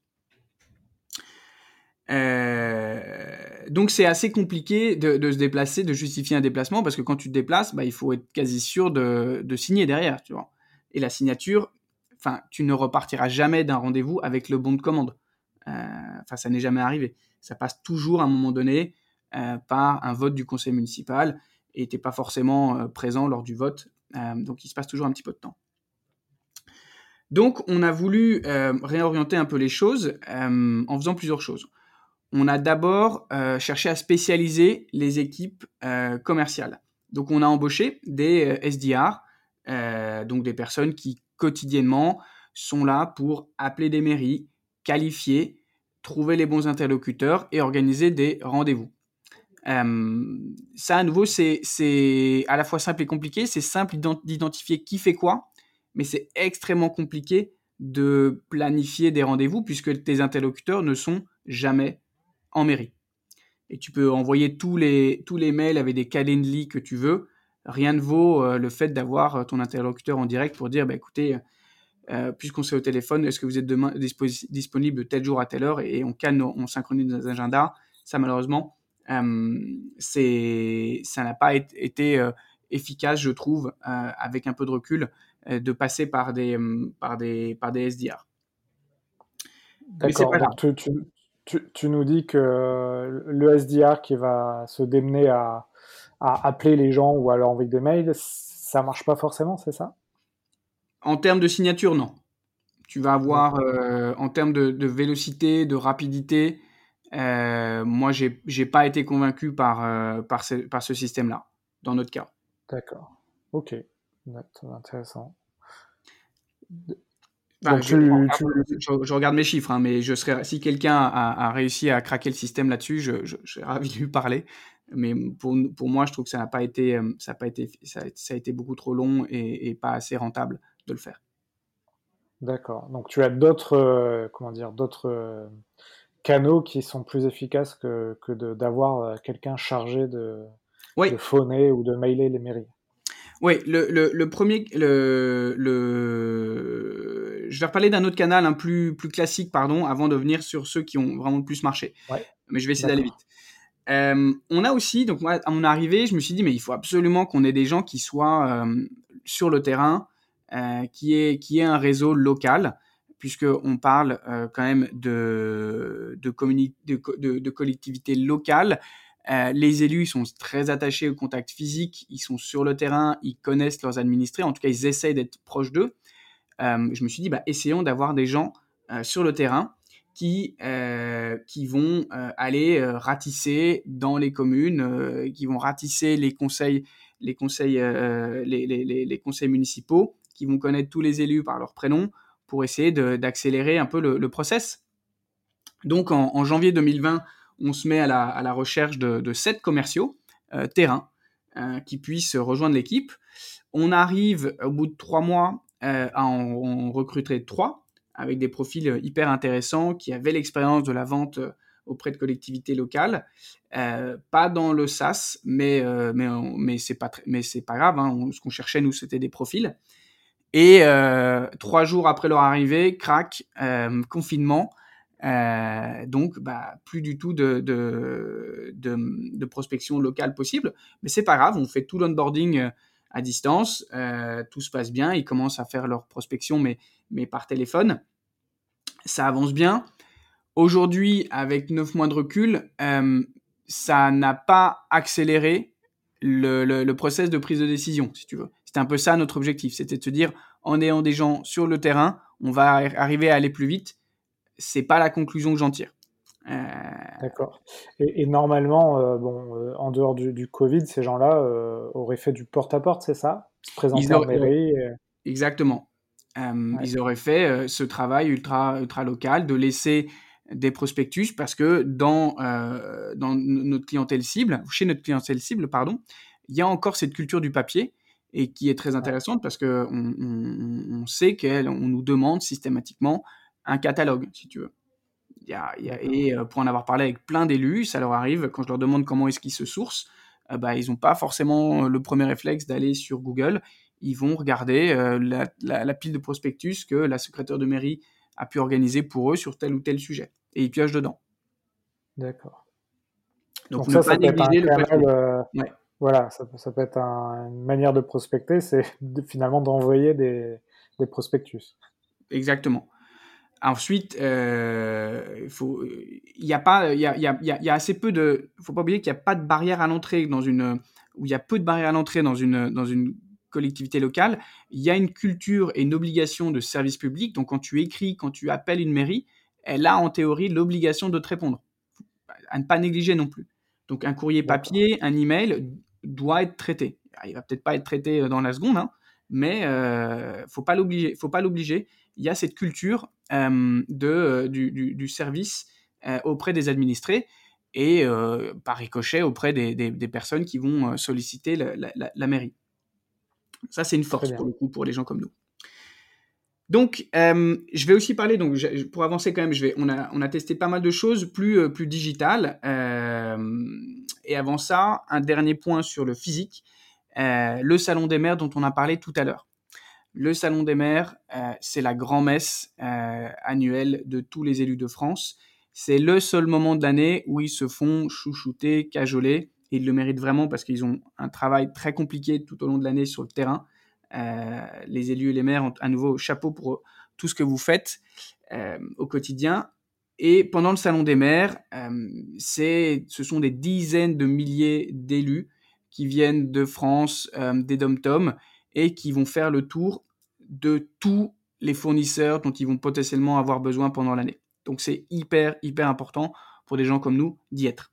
Euh, donc c'est assez compliqué de, se déplacer, de justifier un déplacement parce que quand tu te déplaces, bah, il faut être quasi sûr de, de signer derrière, tu vois. Et la signature, enfin, tu ne repartiras jamais d'un rendez-vous avec le bon de commande. Euh, enfin, ça n'est jamais arrivé ça passe toujours à un moment donné euh, par un vote du conseil municipal et tu pas forcément présent lors du vote. Euh, donc il se passe toujours un petit peu de temps. Donc on a voulu réorienter un peu les choses en faisant plusieurs choses. on a d'abord euh, cherché à spécialiser les équipes euh, commerciales. Donc on a embauché des euh, SDR, donc des personnes qui quotidiennement sont là pour appeler des mairies, qualifier, trouver les bons interlocuteurs et organiser des rendez-vous. Ça, à nouveau, c'est à la fois simple et compliqué. C'est simple d'identifier qui fait quoi, mais c'est extrêmement compliqué de planifier des rendez-vous puisque tes interlocuteurs ne sont jamais en mairie. Et tu peux envoyer tous les, mails avec des calendly que tu veux. Rien ne vaut euh, le fait d'avoir euh, ton interlocuteur en direct pour dire, bah, écoutez, euh, puisqu'on s'est au téléphone, est-ce que vous êtes demain disponible tel jour à telle heure et on calme, on synchronise nos agendas. Ça, malheureusement, ça n'a pas été efficace, je trouve, avec un peu de recul, de passer par des, par des, par des SDR.
D'accord. Tu, tu, tu, nous dis que le SDR qui va se démener à, appeler les gens ou à leur envoyer des mails, ça marche pas forcément, c'est ça?
En termes de signature, non. Tu vas avoir, euh, en termes de, vélocité, de rapidité, euh, moi, j'ai n'ai pas été convaincu par, euh, par ce, par ce système-là, dans notre cas.
D'accord. Ok. Intéressant
je, regarde mes chiffres, hein, mais je serais, si quelqu'un a, réussi à craquer le système là-dessus, je, serais ravi de lui parler. Mais pour, pour moi, je trouve que ça n'a pas été, euh, ça a pas été, ça, a été beaucoup trop long et, pas assez rentable de le faire.
D'accord. Donc tu as d'autres, euh, comment dire, d'autres canaux qui sont plus efficaces que, que d'avoir quelqu'un chargé de, de phoner ou de mailer les mairies.
Oui, le, le, premier, le, le, je vais reparler d'un autre canal, un plus, plus classique, pardon, avant de venir sur ceux qui ont vraiment le plus marché. Mais je vais essayer d'aller vite. Euh, on a aussi, donc moi, à mon arrivée, je me suis dit, mais il faut absolument qu'on ait des gens qui soient euh, sur le terrain, euh, qui, est, qui est un réseau local, puisqu'on parle quand même de, de, collectivités locales euh, les élus, sont très attachés au contact physique, ils sont sur le terrain, ils connaissent leurs administrés, en tout cas, ils essayent d'être proches d'eux. Euh, je me suis dit, bah, essayons d'avoir des gens euh, sur le terrain qui, qui vont aller ratisser dans les communes, qui vont ratisser les conseils, les conseils, les, les, conseils municipaux, qui vont connaître tous les élus par leur prénom pour essayer d'accélérer un peu le, process. Donc en, janvier 2020, on se met à la, recherche de, sept commerciaux euh, terrain euh, qui puissent rejoindre l'équipe. On arrive au bout de trois mois euh, à en, recruter trois avec des profils hyper intéressants qui avaient l'expérience de la vente auprès de collectivités locales, pas dans le SaaS, mais mais mais c'est pas pas grave. Hein. ce qu'on cherchait nous, c'était des profils. Et trois jours après leur arrivée, crack, confinement, euh, donc, bah, plus du tout de, de, prospection locale possible. Mais c'est pas grave, on fait tout l'onboarding euh, à distance, euh, tout se passe bien, ils commencent à faire leur prospection, mais, mais par téléphone. Ça avance bien. Aujourd'hui, avec 9 mois de recul, ça n'a pas accéléré le, le, le, process de prise de décision, si tu veux. C'était un peu ça notre objectif, c'était de se dire, en ayant des gens sur le terrain, on va arriver à aller plus vite c'est pas la conclusion que j'en tire.
Euh, D'accord. Et, normalement, euh, bon, euh, en dehors du, Covid, ces gens-là auraient fait du porte-à-porte, c'est ça? Se présenter en mairie
Exactement. Ils auraient fait ce travail ultra, ultra local de laisser des prospectus parce que dans, dans notre clientèle cible, chez notre clientèle cible, pardon, il y a encore cette culture du papier et qui est très intéressante parce qu'on on, on sait qu'on nous demande systématiquement un catalogue, si tu veux. et euh, pour en avoir parlé avec plein d'élus, ça leur arrive, quand je leur demande comment est-ce qu'ils se sourcent, euh, bah, ils n'ont pas forcément le premier réflexe d'aller sur Google. Ils vont regarder euh, la, pile de prospectus que la secrétaire de mairie a pu organiser pour eux sur tel ou tel sujet. Et ils piochent dedans.
D'accord. Donc, ça, ça peut être un Voilà, ça, peut être une manière de prospecter, c'est finalement d'envoyer des, des prospectus.
Exactement. Ensuite, il faut, il y a pas, il y a, y, a, y a, assez peu de, faut pas oublier qu'il n'y a pas de barrière à l'entrée dans une, où il y a peu de barrières à l'entrée dans une, dans une collectivité locale. Il y a une culture et une obligation de service public. Donc, quand tu écris, quand tu appelles une mairie, elle a en théorie l'obligation de te répondre. à ne pas négliger non plus. Donc un courrier papier, un email doit être traité. Il va peut-être pas être traité dans la seconde, hein, mais euh, faut pas l'obliger. Faut pas l'obliger. Il y a cette culture de, du, service auprès des administrés et par ricochet auprès des, personnes qui vont solliciter la, mairie. Ça, c'est une force pour le coup pour les gens comme nous. Donc, je vais aussi parler, donc, pour avancer quand même, je vais, on, a, on a testé pas mal de choses plus, plus digitales. Et avant ça, un dernier point sur le physique, le salon des maires dont on a parlé tout à l'heure. Le salon des maires, c'est la grand-messe annuelle de tous les élus de France. C'est le seul moment de l'année où ils se font chouchouter, cajoler. Et ils le méritent vraiment parce qu'ils ont un travail très compliqué tout au long de l'année sur le terrain. Euh, les élus et les maires ont un nouveau chapeau pour tout ce que vous faites euh, au quotidien. Et pendant le salon des maires, euh, ce sont des dizaines de milliers d'élus qui viennent de France, des dom-toms, et qui vont faire le tour de tous les fournisseurs dont ils vont potentiellement avoir besoin pendant l'année. Donc c'est hyper, hyper important pour des gens comme nous d'y être.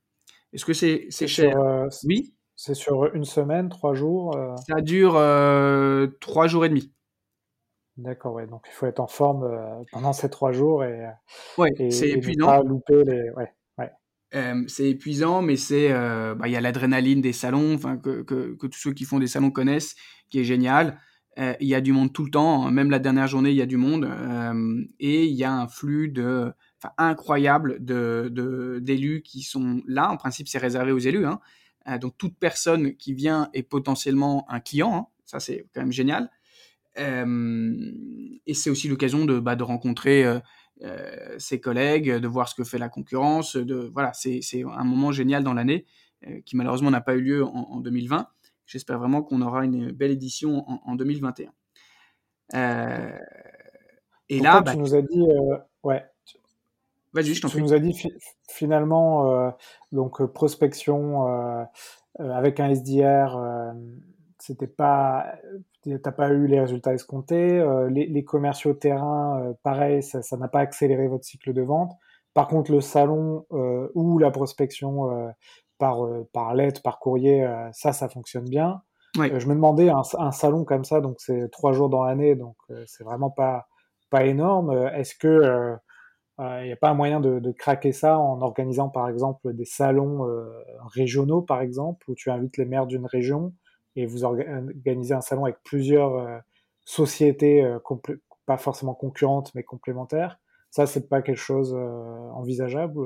Est-ce que c'est cher?
euh, Oui. C'est sur une semaine, trois jours euh?
Ça dure euh, trois jours et demi.
D'accord, ouais. Donc il faut être en forme pendant ces trois jours et,
ouais, c'est épuisant. pas
louper les. Ouais,
c'est épuisant, mais c'est bah, il y a l'adrénaline des salons, enfin que, que, que, tous ceux qui font des salons connaissent, qui est génial. Il y a du monde tout le temps, hein. même la dernière journée, il y a du monde. et il y a un flux de, incroyable de, d'élus qui sont là. En principe, c'est réservé aux élus. Hein. donc, toute personne qui vient est potentiellement un client. Hein. Ça, c'est quand même génial. Et c'est aussi l'occasion de, bah, de rencontrer ses collègues, de voir ce que fait la concurrence. De, voilà, c'est, un moment génial dans l'année qui malheureusement n'a pas eu lieu en 2020. J'espère vraiment qu'on aura une belle édition en, 2021. Euh,
et là, bah, tu nous as dit, euh, ouais.
Vas-y, je t'en
Tu nous as dit finalement, euh, donc prospection avec un SDR, c'était pas, t'as pas eu les résultats escomptés. Les, commerciaux terrain, pareil, ça n'a pas accéléré votre cycle de vente. Par contre, le salon ou la prospection par, euh, par lettre, par courrier, euh, ça, ça fonctionne bien. Euh, je me demandais, un, salon comme ça, donc c'est trois jours dans l'année, donc c'est vraiment pas, pas énorme. Est-ce que il n'y a pas un moyen de, craquer ça en organisant par exemple des salons régionaux, par exemple, où tu invites les maires d'une région et vous organisez un salon avec plusieurs sociétés, pas forcément concurrentes, mais complémentaires. Ça, c'est pas quelque chose envisageable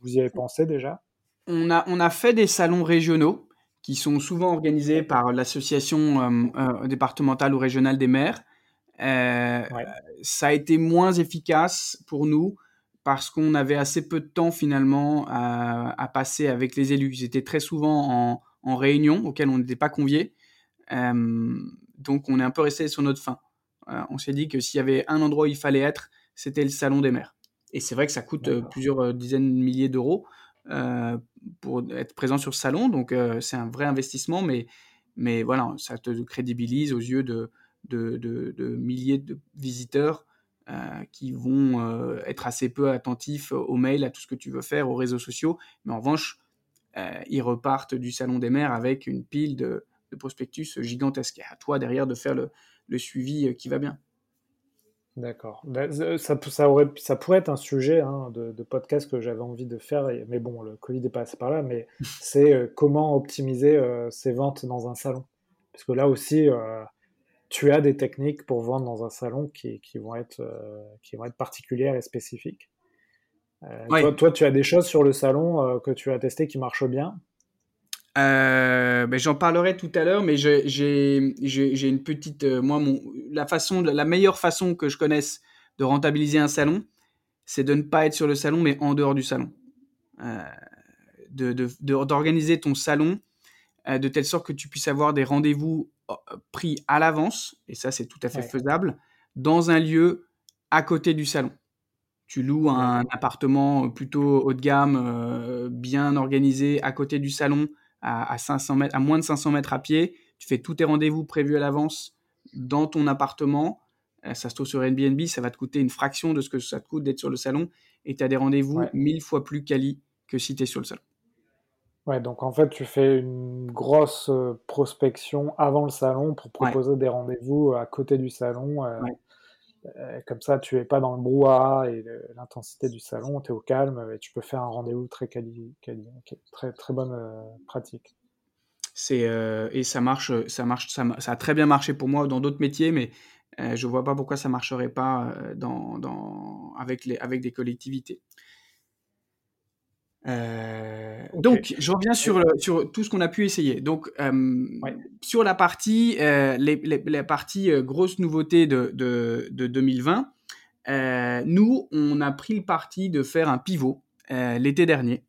Vous y avez pensé déjà?
On a, on a fait des salons régionaux qui sont souvent organisés par l'association euh, euh, départementale ou régionale des maires. Euh, ça a été moins efficace pour nous parce qu'on avait assez peu de temps finalement à, passer avec les élus. Ils étaient très souvent en, réunion auxquelles on n'était pas conviés. donc on est un peu resté sur notre fin. on s'est dit que s'il y avait un endroit où il fallait être, c'était le salon des maires. Et c'est vrai que ça coûte plusieurs dizaines de milliers d'euros. Euh, pour être présent sur ce salon. Donc, euh, c'est un vrai investissement, mais, mais voilà, ça te crédibilise aux yeux de, de, de, milliers de visiteurs euh, qui vont être assez peu attentifs aux mails, à tout ce que tu veux faire, aux réseaux sociaux. Mais en revanche, ils repartent du salon des maires avec une pile de, de prospectus gigantesques. à toi derrière de faire le, le suivi qui va bien.
D'accord. Ben, ça, ça, aurait, ça pourrait être un sujet hein, de, podcast que j'avais envie de faire, mais bon, le Covid est passé par là, mais c'est euh, comment optimiser euh, ses ventes dans un salon? Parce que là aussi, euh, tu as des techniques pour vendre dans un salon qui, qui vont, être, qui vont être particulières et spécifiques. Toi, toi, tu as des choses sur le salon que tu as testé qui marchent bien?
Euh, ben, J'en parlerai tout à l'heure, mais j'ai une petite. Euh, moi, mon, la, façon, la meilleure façon que je connaisse de rentabiliser un salon, c'est de ne pas être sur le salon, mais en dehors du salon. Euh, D'organiser de, ton salon euh, de telle sorte que tu puisses avoir des rendez-vous euh, pris à l'avance, et ça, c'est tout à fait faisable, dans un lieu à côté du salon. Tu loues un appartement plutôt haut de gamme, bien organisé, à côté du salon à, 500 mètres, à moins de 500 mètres à pied. Tu fais tous tes rendez-vous prévus à l'avance dans ton appartement. Euh, ça se trouve sur Airbnb, ça va te coûter une fraction de ce que ça te coûte d'être sur le salon. Et tu as des rendez-vous mille fois plus quali que si tu es sur le salon.
Ouais, donc en fait, tu fais une grosse prospection avant le salon pour proposer des rendez-vous à côté du salon. Comme ça, tu es pas dans le brouhaha et l'intensité du salon, tu es au calme et tu peux faire un rendez-vous très quali, très très bonne pratique.
C'est et ça marche, ça marche, ça, a très bien marché pour moi dans d'autres métiers, mais je vois pas pourquoi ça marcherait pas dans, avec les avec des collectivités. Euh, donc, je reviens sur, sur tout ce qu'on a pu essayer. Donc, euh, sur la partie, euh, les, les, parties grosses nouveautés de, de, de 2020, nous, on a pris le parti de faire un pivot l'été dernier.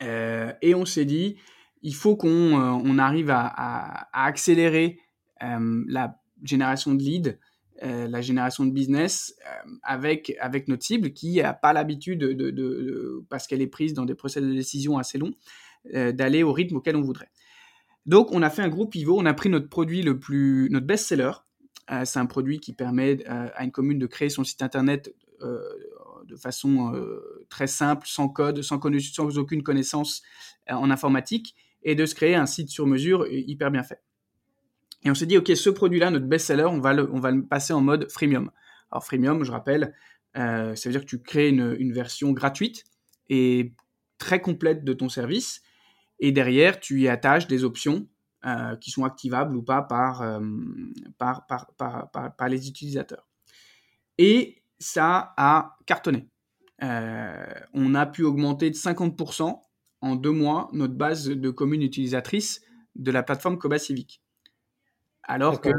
et on s'est dit, il faut qu'on on arrive à, à, à accélérer la génération de leads euh, la génération de business euh, avec, avec notre cible qui n'a pas l'habitude, de, parce qu'elle est prise dans des procès de décision assez longs, euh, d'aller au rythme auquel on voudrait. Donc, on a fait un gros pivot, on a pris notre produit le plus, notre best-seller. c'est un produit qui permet à une commune de créer son site internet de façon très simple, sans code, sans, sans aucune connaissance en informatique, et de se créer un site sur mesure hyper bien fait. Et on s'est dit, OK, ce produit-là, notre best-seller, on, va le, on va le passer en mode freemium. Alors, freemium, je rappelle, euh, ça veut dire que tu crées une, version gratuite et très complète de ton service. Et derrière, tu y attaches des options euh, qui sont activables ou pas par, euh, par, par, par, les utilisateurs. Et ça a cartonné. on a pu augmenter de 50% en deux mois notre base de communes utilisatrices de la plateforme Coba Civic. Alors que,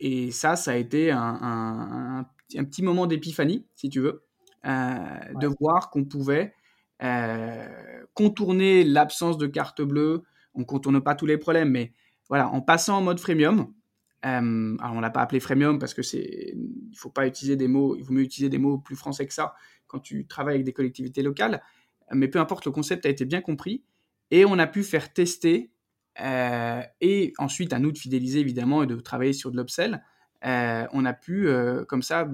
et, ça, ça a été un, un, petit moment d'épiphanie, si tu veux, euh, de voir qu'on pouvait euh, contourner l'absence de carte bleue. On contourne pas tous les problèmes, mais voilà, en passant en mode freemium. Euh, alors on l'a pas appelé freemium parce que c'est, il faut pas utiliser des mots, il vaut mieux utiliser des mots plus français que ça quand tu travailles avec des collectivités locales. Mais peu importe, le concept a été bien compris et on a pu faire tester euh, et ensuite, à nous de fidéliser évidemment et de travailler sur de l'upsell. Euh, on a pu, euh, comme ça,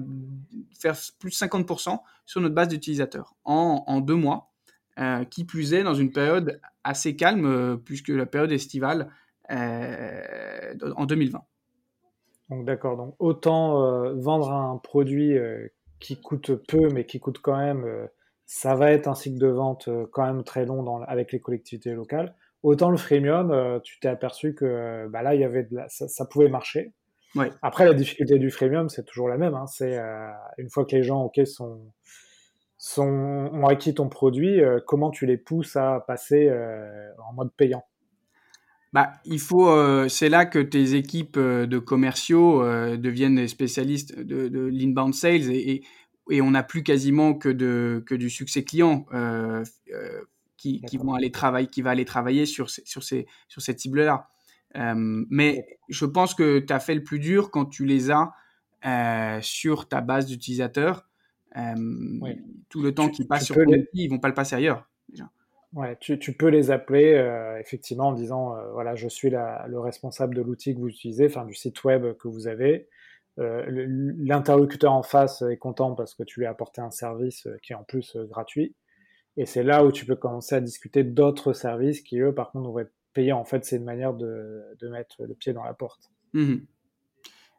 faire plus de 50% sur notre base d'utilisateurs en, deux mois, qui plus est dans une période assez calme, puisque la période estivale en 2020.
Donc d'accord, donc autant vendre un produit qui coûte peu, mais qui coûte quand même, ça va être un cycle de vente quand même très long avec les collectivités locales. Autant le freemium, euh, tu t'es aperçu que euh, bah là, il y avait ça, pouvait marcher. Ouais. Après, la difficulté du freemium, c'est toujours la même. Hein. C'est euh, une fois que les gens, ok, sont, sont ont acquis ton produit, comment tu les pousses à passer en mode payant?
Bah, il faut, c'est là que tes équipes de commerciaux deviennent des spécialistes de, de l'inbound sales et, et, on n'a plus quasiment que, de, que du succès client qui, vont aller travailler, qui va aller travailler sur, sur, ces, sur cette cible-là. Euh, mais je pense que tu as fait le plus dur quand tu les as euh, sur ta base d'utilisateurs. Euh, tout le temps qu'ils passent sur ton outil, ils vont pas le passer ailleurs. Déjà.
Ouais, tu, tu, peux les appeler effectivement en disant voilà, je suis la, le responsable de l'outil que vous utilisez, enfin du site web que vous avez. L'interlocuteur en face est content parce que tu lui as apporté un service qui est en plus gratuit. Et c'est là où tu peux commencer à discuter d'autres services qui, eux, par contre, vont être payés. En fait, c'est une manière de, de, mettre le pied dans la porte.
Mhm.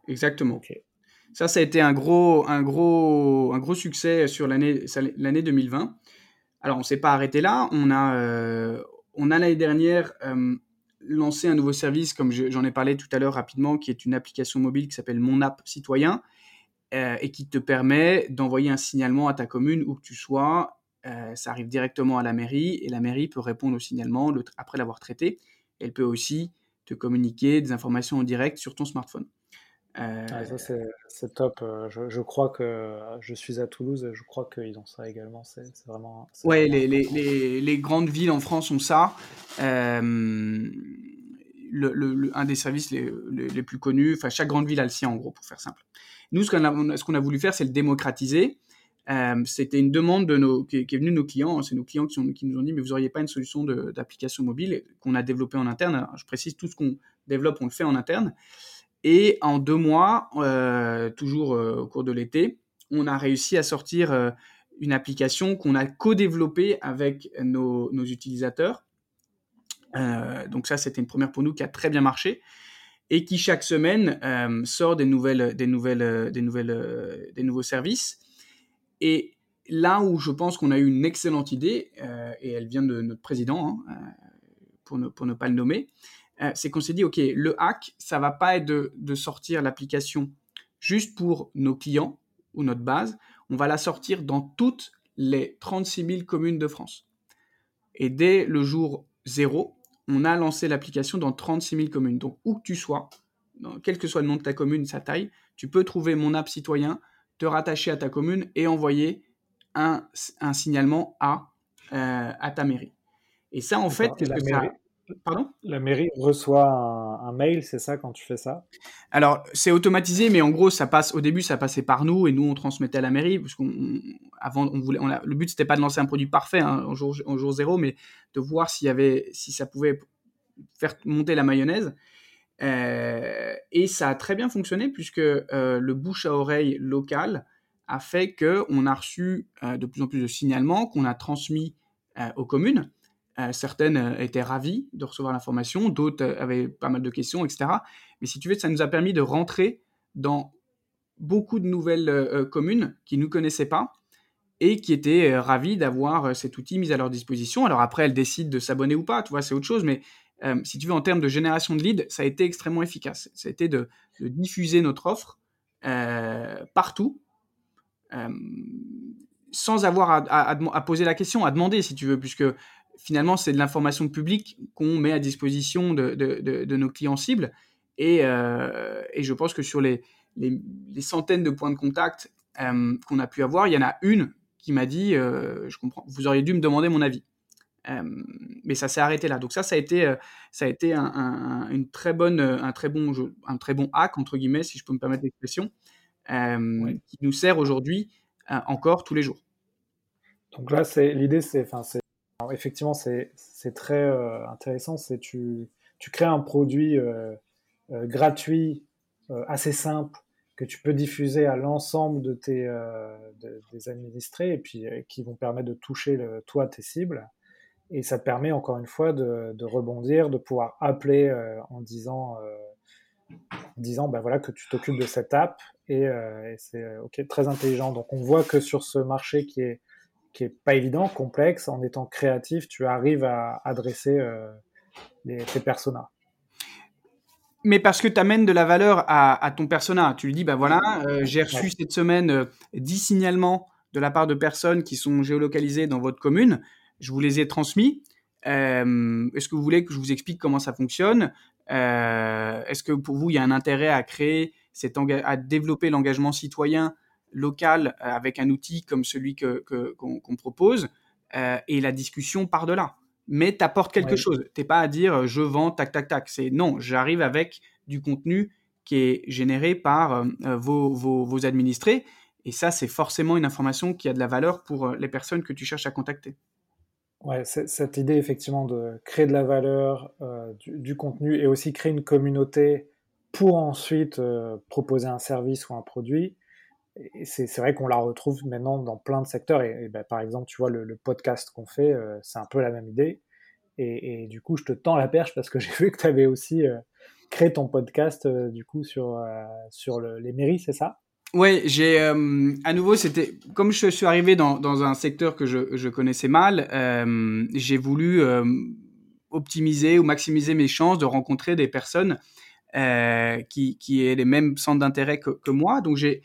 Exactement. Ça, ça a été un gros, un gros, un gros succès sur l'année, l'année 2020. Alors, on ne s'est pas arrêté là. On a, euh, on a l'année dernière euh, lancé un nouveau service, comme j'en ai parlé tout à l'heure rapidement, qui est une application mobile qui s'appelle Mon App Citoyen euh, et qui te permet d'envoyer un signalement à ta commune où que tu sois euh, ça arrive directement à la mairie et la mairie peut répondre au signalement après l'avoir traité. Elle peut aussi te communiquer des informations en direct sur ton smartphone.
Euh, ça, c'est top. Euh, je, crois que je suis à Toulouse et je crois qu'ils ont ça également. C'est vraiment.
Ouais, les, les, les, grandes villes en France ont ça. le, le, un des services les, plus connus, enfin, chaque grande ville a le sien en gros, pour faire simple. Nous, ce qu'on a, ce qu'on a voulu faire, c'est le démocratiser euh, c'était une demande de nos, qui, est venue de nos clients. C'est nos clients qui, nous ont dit Mais vous n'auriez pas une solution d'application mobile qu'on a développée en interne Je précise, tout ce qu'on développe, on le fait en interne. Et en deux mois, euh, toujours euh, au cours de l'été, on a réussi à sortir une application qu'on a co-développée avec nos, utilisateurs. donc ça, c'était une première pour nous qui a très bien marché et qui chaque semaine sort des nouvelles, des nouvelles, des nouvelles, des nouveaux services. Et là où je pense qu'on a eu une excellente idée, et elle vient de notre président, hein, pour, ne, pour ne pas le nommer, c'est qu'on s'est dit, OK, le hack, ça va pas être de sortir l'application juste pour nos clients ou notre base, on va la sortir dans toutes les 36 000 communes de France. Et dès le jour zéro, on a lancé l'application dans 36 000 communes. Donc, où que tu sois, quel que soit le nom de ta commune, sa taille, tu peux trouver mon app citoyen, te rattacher à ta commune et envoyer un, signalement à, euh, à ta mairie. Et ça, en fait, qu'est-ce que ça,
Pardon? La mairie reçoit un, mail, c'est ça quand tu fais ça?
Alors c'est automatisé, mais en gros ça passe. Au début ça passait par nous et nous on transmettait à la mairie parce qu'on avant on voulait. le but c'était pas de lancer un produit parfait hein, en, jour, jour zéro, mais de voir s'il y avait si ça pouvait faire monter la mayonnaise. Euh, et ça a très bien fonctionné puisque euh, le bouche à oreille local a fait que on a reçu euh, de plus en plus de signalements qu'on a transmis aux communes certaines étaient ravies de recevoir l'information, d'autres avaient pas mal de questions, etc. Mais si tu veux, ça nous a permis de rentrer dans beaucoup de nouvelles communes qui ne nous connaissaient pas et qui étaient ravis d'avoir cet outil mis à leur disposition. Alors après, elles décident de s'abonner ou pas, tu vois, c'est autre chose, mais si tu veux, en termes de génération de leads, ça a été extrêmement efficace. Ça a été de, diffuser notre offre partout, sans avoir à, poser la question, à demander, si tu veux, puisque finalement, c'est de l'information publique qu'on met à disposition de, nos clients cibles. Euh, et, je pense que sur les, centaines de points de contact euh, qu'on a pu avoir, il y en a une qui m'a dit, euh, je comprends, vous auriez dû me demander mon avis. Mais ça s'est arrêté là. Donc ça, ça a été, ça a été un, une très bonne, un très bon, un très bon hack entre guillemets, si je peux me permettre l'expression, qui nous sert aujourd'hui encore tous les jours.
Donc là, c'est l'idée, c'est, enfin, c'est effectivement, c'est très euh, intéressant. C'est tu, tu crées un produit euh, euh, gratuit, assez simple, que tu peux diffuser à l'ensemble de tes des administrés et puis qui vont permettre de toucher le, toi tes cibles. Et ça te permet encore une fois de, de rebondir, de pouvoir appeler en disant disant ben voilà que tu t'occupes de cette app et, et c'est ok très intelligent. Donc on voit que sur ce marché qui est qui est pas évident, complexe. En étant créatif, tu arrives à adresser euh, tes personas.
Mais parce que tu amènes de la valeur à, ton persona. Tu lui dis, bah voilà, euh, j'ai reçu cette semaine 10 euh, signalements de la part de personnes qui sont géolocalisées dans votre commune. Je vous les ai transmis. Est-ce que vous voulez que je vous explique comment ça fonctionne? Est-ce que pour vous, il y a un intérêt à créer, cet à développer l'engagement citoyen local euh, avec un outil comme celui qu'on que, qu'on propose? Euh, et la discussion part de là. Mais tu apportes quelque chose. Tu pas à dire euh, je vends, tac, tac, tac. C'est non, j'arrive avec du contenu qui est généré par vos, vos, vos, administrés. Et ça, c'est forcément une information qui a de la valeur pour les personnes que tu cherches à contacter.
Ouais, cette idée effectivement de créer de la valeur, du, du, contenu et aussi créer une communauté pour ensuite proposer un service ou un produit, c'est vrai qu'on la retrouve maintenant dans plein de secteurs. Et, ben, par exemple, tu vois, le, podcast qu'on fait, euh, c'est un peu la même idée. Et, du coup, je te tends la perche parce que j'ai vu que tu avais aussi euh, créé ton podcast euh, du coup sur, sur les mairies, c'est ça?
Oui, j'ai à nouveau, c'était comme je suis arrivé dans, dans un secteur que je, je connaissais mal, j'ai voulu optimiser ou maximiser mes chances de rencontrer des personnes qui, qui aient les mêmes centres d'intérêt que, que moi. Donc j'ai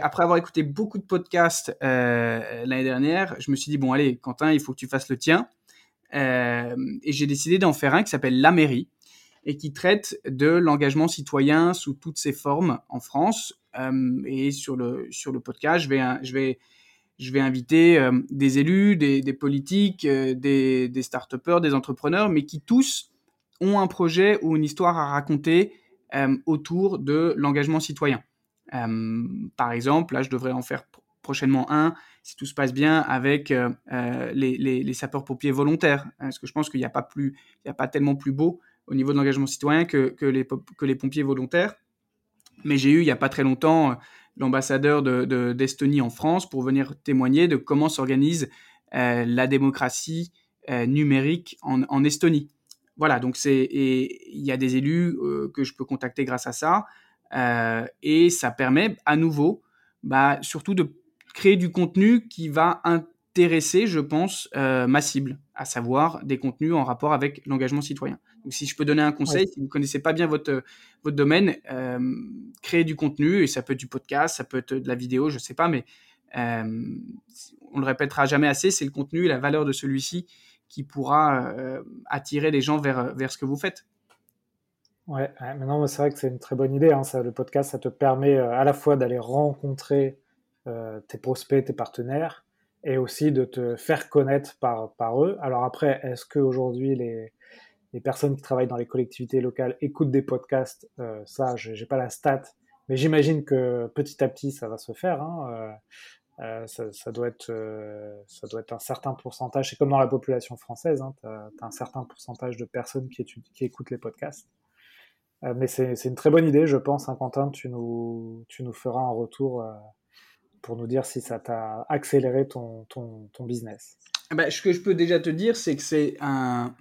après avoir écouté beaucoup de podcasts euh, l'année dernière, je me suis dit bon allez Quentin, il faut que tu fasses le tien. Euh, et j'ai décidé d'en faire un qui s'appelle La Mairie et qui traite de l'engagement citoyen sous toutes ses formes en France. Euh, et sur le sur le podcast, je vais je vais je vais inviter des élus, des, des politiques, des, des start-upers, des entrepreneurs, mais qui tous ont un projet ou une histoire à raconter autour de l'engagement citoyen. Euh, par exemple, là, je devrais en faire prochainement un, si tout se passe bien, avec euh, euh, les, sapeurs-pompiers volontaires. Hein, parce que je pense qu'il n'y a, pas plus, il a pas tellement plus beau au niveau de l'engagement citoyen que, que, les, que les pompiers volontaires. Mais j'ai eu, il n'y a pas très longtemps, l'ambassadeur d'Estonie en France pour venir témoigner de comment s'organise la démocratie numérique en, Estonie. Voilà, donc c'est il y a des élus que je peux contacter grâce à ça et ça permet à nouveau, bah, surtout de créer du contenu qui va intéresser, je pense, ma cible, à savoir des contenus en rapport avec l'engagement citoyen. Donc, si je peux donner un conseil, si vous ne connaissez pas bien votre, votre domaine, euh, créez du contenu, et ça peut être du podcast, ça peut être de la vidéo, je ne sais pas, mais euh, on le répétera jamais assez, c'est le contenu et la valeur de celui-ci qui pourra euh, attirer les gens vers, vers ce que vous faites.
Ouais, maintenant c'est vrai que c'est une très bonne idée. Hein, ça, le podcast, ça te permet euh, à la fois d'aller rencontrer tes prospects, tes partenaires, et aussi de te faire connaître par, par eux. Alors après, est-ce qu'aujourd'hui les, les personnes qui travaillent dans les collectivités locales écoutent des podcasts, euh, ça, je n'ai pas la stat, mais j'imagine que petit à petit, ça va se faire. Hein, euh, euh, ça, doit être, ça doit être un certain pourcentage. C'est comme dans la population française, hein, tu as, un certain pourcentage de personnes qui, qui écoutent les podcasts. mais c'est une très bonne idée, je pense, hein, Quentin. Tu nous, tu nous feras un retour pour nous dire si ça t'a accéléré ton, ton, ton business.
Bah, ce que je peux déjà te dire, c'est que c'est un,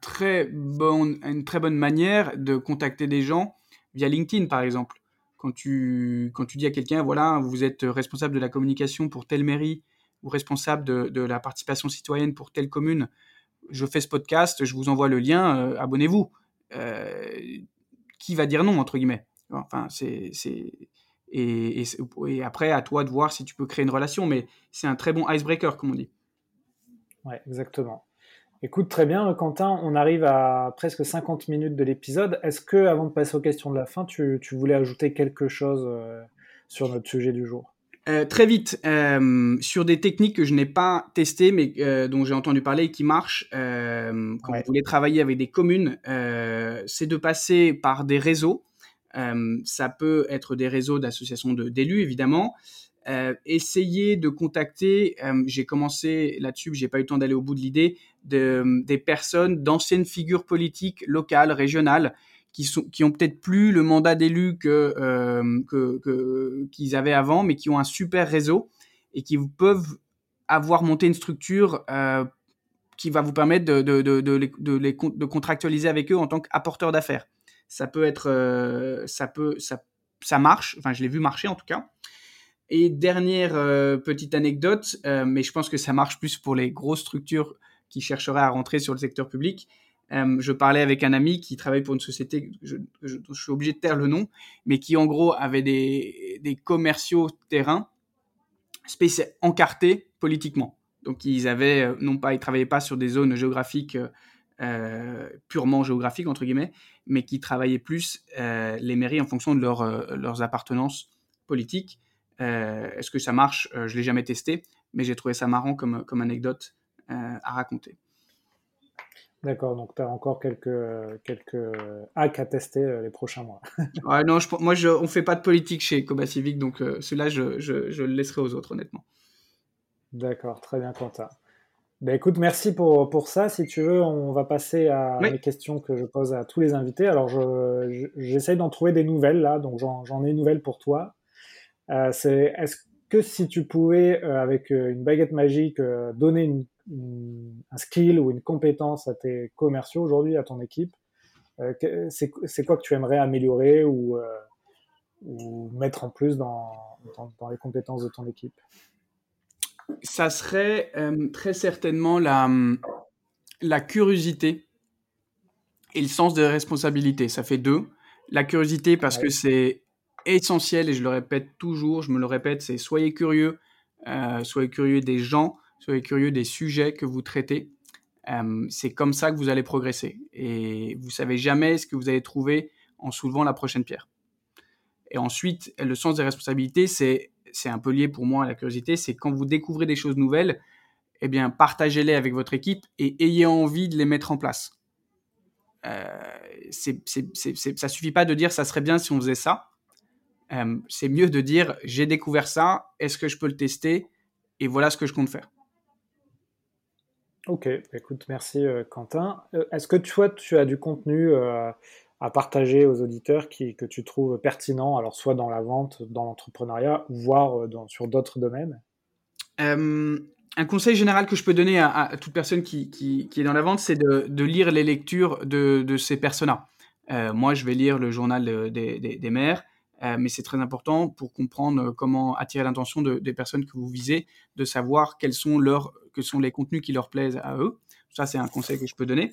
très bon, une très bonne manière de contacter des gens via LinkedIn, par exemple. Quand tu, quand tu dis à quelqu'un, voilà, vous êtes responsable de la communication pour telle mairie ou responsable de, de la participation citoyenne pour telle commune, je fais ce podcast, je vous envoie le lien, euh, abonnez-vous. Euh, qui va dire non, entre guillemets Enfin, c'est. Et, et, et, après, à toi de voir si tu peux créer une relation, mais c'est un très bon icebreaker, comme on dit.
Ouais, exactement. Écoute, très bien, Quentin, on arrive à presque 50 minutes de l'épisode. Est-ce que, avant de passer aux questions de la fin, tu, voulais ajouter quelque chose euh, sur notre sujet du jour?
Euh, très vite, euh, sur des techniques que je n'ai pas testées, mais dont j'ai entendu parler et qui marchent, quand vous voulez travailler avec des communes, c'est de passer par des réseaux. ça peut être des réseaux d'associations d'élus, évidemment. Euh, essayer de contacter, euh, j'ai commencé là-dessus, j'ai pas eu le temps d'aller au bout de l'idée, de, des personnes, d'anciennes figures politiques locales, régionales, qui, sont, qui ont peut-être plus le mandat d'élu que, euh, qu'ils avaient avant, mais qui ont un super réseau et qui peuvent avoir monté une structure qui va vous permettre de, de, de, de, les, de, contractualiser avec eux en tant qu'apporteur d'affaires. Ça peut être, ça peut, ça, ça marche. Enfin, je l'ai vu marcher en tout cas. Et dernière euh, petite anecdote, euh, mais je pense que ça marche plus pour les grosses structures qui chercheraient à rentrer sur le secteur public. Euh, je parlais avec un ami qui travaille pour une société, je, je, suis obligé de taire le nom, mais qui en gros avait des, des commerciaux terrain encartés politiquement. Donc ils avaient, non pas, ils travaillaient pas sur des zones géographiques purement géographiques entre guillemets, mais qui travaillaient plus les mairies en fonction de leur, leurs appartenances politiques. Euh, est-ce que ça marche? Euh, Je l'ai jamais testé, mais j'ai trouvé ça marrant comme, comme anecdote euh, à raconter.
D'accord, donc tu as encore quelques, quelques hacks à tester les prochains mois.
ouais, non, moi, je, on ne fait pas de politique chez Coba Civic, donc cela, je, je, je, le laisserai aux autres, honnêtement.
D'accord, très bien, Quentin. Ben, écoute, merci pour, pour ça. Si tu veux, on va passer à les questions que je pose à tous les invités. Alors, j'essaye d'en trouver des nouvelles, là, donc j'en ai une nouvelle pour toi. Euh, c'est est-ce que si tu pouvais, euh, avec euh, une baguette magique, donner une, un skill ou une compétence à tes commerciaux aujourd'hui, à ton équipe, c'est quoi que tu aimerais améliorer ou, ou mettre en plus dans, dans, les compétences de ton équipe?
Ça serait très certainement la, la curiosité et le sens de responsabilité. Ça fait deux. La curiosité parce que c'est essentiel, et je le répète toujours, je me le répète, c'est soyez curieux, euh, soyez curieux des gens, soyez curieux des sujets que vous traitez. Euh, c'est comme ça que vous allez progresser. Et vous savez jamais ce que vous allez trouver en soulevant la prochaine pierre. Et ensuite, le sens des responsabilités, c'est, c'est un peu lié pour moi à la curiosité, c'est quand vous découvrez des choses nouvelles, eh bien, partagez-les avec votre équipe et ayez envie de les mettre en place. Euh, c'est, ça suffit pas de dire ça serait bien si on faisait ça. Euh, c'est mieux de dire j'ai découvert ça, est-ce que je peux le tester? Et voilà ce que je compte faire.
Ok, écoute, merci euh, Quentin. Euh, est-ce que tu vois, tu as du contenu à partager aux auditeurs qui, que tu trouves pertinent, alors soit dans la vente, dans l'entrepreneuriat, voire dans, sur d'autres domaines?
Un conseil général que je peux donner à, toute personne qui, qui, est dans la vente, c'est de, de, lire les lectures de, de ces personas. Euh, moi, je vais lire le journal des, des maires, euh, mais c'est très important pour comprendre comment attirer l'attention de, des personnes que vous visez, de savoir quels sont, leurs, que sont les contenus qui leur plaisent à eux. Ça, c'est un conseil que je peux donner.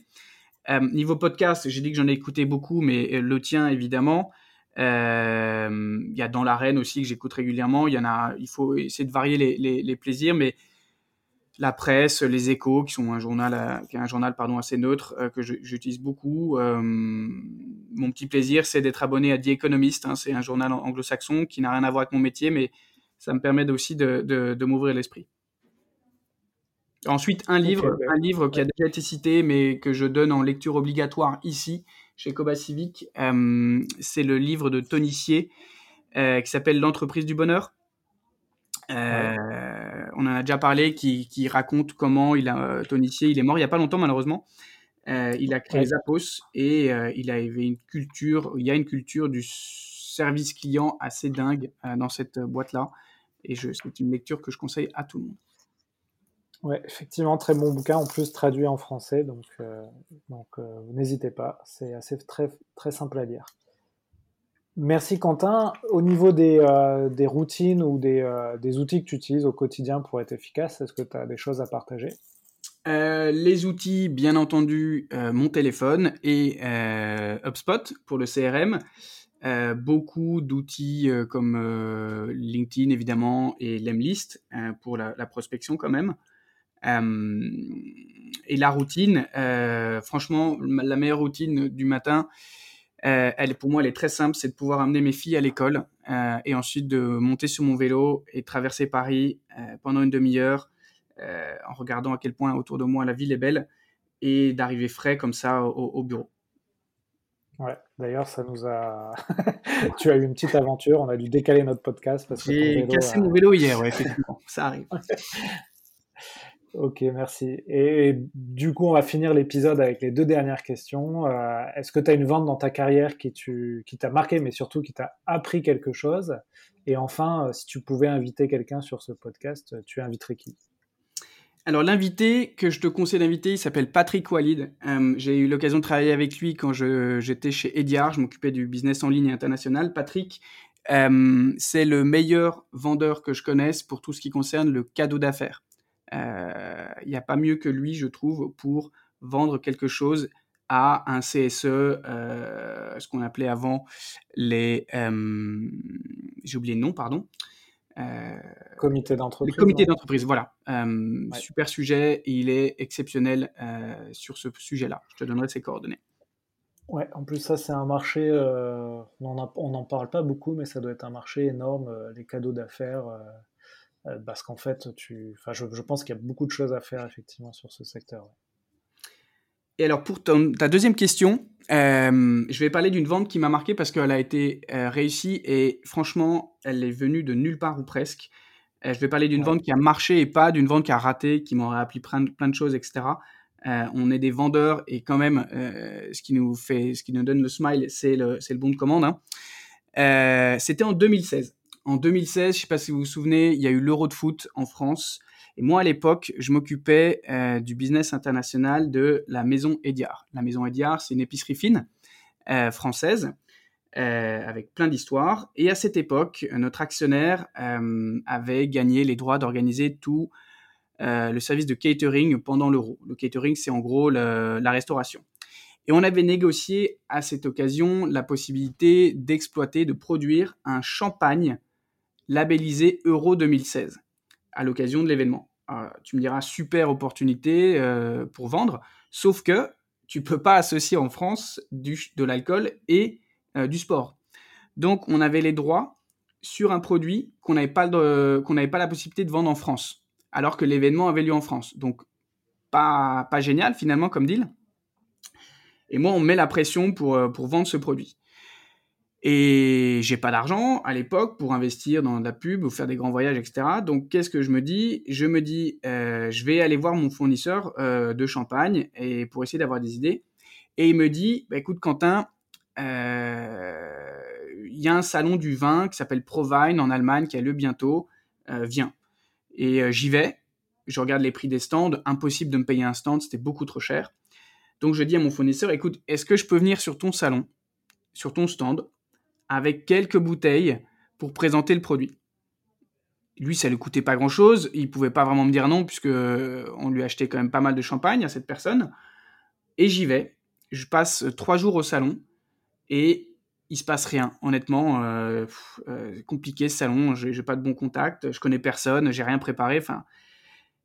Euh, niveau podcast, j'ai dit que j'en ai écouté beaucoup, mais le tien, évidemment. Il y a Dans l'arène aussi que j'écoute régulièrement. Il y en a, il faut essayer de varier les, les plaisirs, mais la presse, les échos, qui sont un journal, euh, qui est un journal pardon, assez neutre euh, que j'utilise beaucoup. Euh, mon petit plaisir, c'est d'être abonné à The Economist. Hein, c'est un journal anglo-saxon qui n'a rien à voir avec mon métier, mais ça me permet aussi de, de, m'ouvrir l'esprit. Ensuite, un livre, un livre qui a déjà été cité, mais que je donne en lecture obligatoire ici, chez Coba Civic. c'est le livre de Tony Sier, qui s'appelle L'entreprise du bonheur. Euh, on en a déjà parlé, qui, raconte comment il a euh, Tony il est mort il y a pas longtemps malheureusement. Euh, il a créé Zappos et il avait une culture, il y a une culture du service client assez dingue dans cette boîte-là. Et c'est une lecture que je conseille à tout le monde.
Ouais, effectivement, très bon bouquin, en plus traduit en français, donc, donc n'hésitez pas, c'est assez très, très simple à lire. Merci Quentin. Au niveau des, euh, routines ou euh, des, outils que tu utilises au quotidien pour être efficace, est-ce que tu as des choses à partager?
Euh, les outils, bien entendu, mon téléphone et HubSpot pour le CRM. beaucoup d'outils comme LinkedIn évidemment et Lemlist pour la, la, prospection quand même. et la routine, franchement, la meilleure routine du matin, euh, elle, pour moi, elle est très simple, c'est de pouvoir amener mes filles à l'école euh, et ensuite de monter sur mon vélo et traverser Paris euh, pendant une demi-heure en regardant à quel point autour de moi la ville est belle et d'arriver frais comme ça au, bureau.
Ouais, d'ailleurs, ça nous a. tu as eu une petite aventure, on a dû décaler notre podcast parce
que. J'ai cassé mon vélo hier, ouais, effectivement, ça arrive.
Ok, merci. Et du coup, on va finir l'épisode avec les deux dernières questions. Euh, est-ce que tu as une vente dans ta carrière qui, t'a marqué, mais surtout qui t'a appris quelque chose? Et enfin, euh, si tu pouvais inviter quelqu'un sur ce podcast, tu inviterais qui?
Alors l'invité que je te conseille d'inviter, il s'appelle Patrick Walid. Euh, j'ai eu l'occasion de travailler avec lui quand j'étais chez Ediar, je m'occupais du business en ligne international. Patrick, c'est le meilleur vendeur que je connaisse pour tout ce qui concerne le cadeau d'affaires. Il euh, n'y a pas mieux que lui, je trouve, pour vendre quelque chose à un CSE, euh, ce qu'on appelait avant les... Euh, j'ai oublié le nom, pardon.
comité d'entreprise.
comité d'entreprise, voilà. Super sujet, il est exceptionnel sur ce sujet-là. Je te donnerai ses coordonnées.
Ouais, en plus ça c'est un marché, on n'en parle pas beaucoup, mais ça doit être un marché énorme, les cadeaux d'affaires. Euh, parce qu'en fait, tu, enfin, je, pense qu'il y a beaucoup de choses à faire effectivement sur ce secteur.
Et alors pour ta deuxième question, euh, je vais parler d'une vente qui m'a marqué parce qu'elle a été euh, réussie et franchement, elle est venue de nulle part ou presque. je vais parler d'une vente qui a marché et pas d'une vente qui a raté, qui m'aurait appris plein, plein, de choses, etc. on est des vendeurs et quand même, ce qui nous fait, ce qui nous donne le smile, c'est le, le bon de commande. Hein. C'était en 2016 en 2016, je ne sais pas si vous vous souvenez, il y a eu l'Euro de foot en France. Et moi, à l'époque, je m'occupais euh, du business international de la maison Ediard. La maison Ediard, c'est une épicerie fine euh, française euh, avec plein d'histoires. Et à cette époque, notre actionnaire avait gagné les droits d'organiser tout le service de catering pendant l'euro. Le catering, c'est en gros la restauration. Et on avait négocié à cette occasion la possibilité d'exploiter, de produire un champagne labellisé Euro 2016 à l'occasion de l'événement. tu me diras super opportunité euh, pour vendre, sauf que tu peux pas associer en France de l'alcool et euh, du sport. Donc on avait les droits sur un produit qu'on n'avait pas, la possibilité de vendre en France, alors que l'événement avait lieu en France. Donc pas, génial finalement comme deal. Et moi on met la pression euh, pour vendre ce produit. Et j'ai pas d'argent à l'époque pour investir dans de la pub ou faire des grands voyages, etc. Donc qu'est-ce que je me dis? Je me dis, euh, je vais aller voir mon fournisseur euh, de champagne et pour essayer d'avoir des idées. Et il me dit, bah, écoute Quentin, il y a un salon du vin qui s'appelle Provine en Allemagne qui a lieu bientôt. viens. Et j'y vais. Je regarde les prix des stands. Impossible de me payer un stand, c'était beaucoup trop cher. Donc je dis à mon fournisseur, écoute, est-ce que je peux venir sur ton salon, sur ton stand, avec quelques bouteilles pour présenter le produit lui, ça lui coûtait pas grand-chose. Il pouvait pas vraiment me dire non, puisque on lui achetait quand même pas mal de champagne à cette personne. Et j'y vais. Je passe trois jours au salon et il se passe rien. Honnêtement, euh, euh, compliqué ce salon. J'ai pas de bon contact. Je connais personne. J'ai rien préparé. Enfin,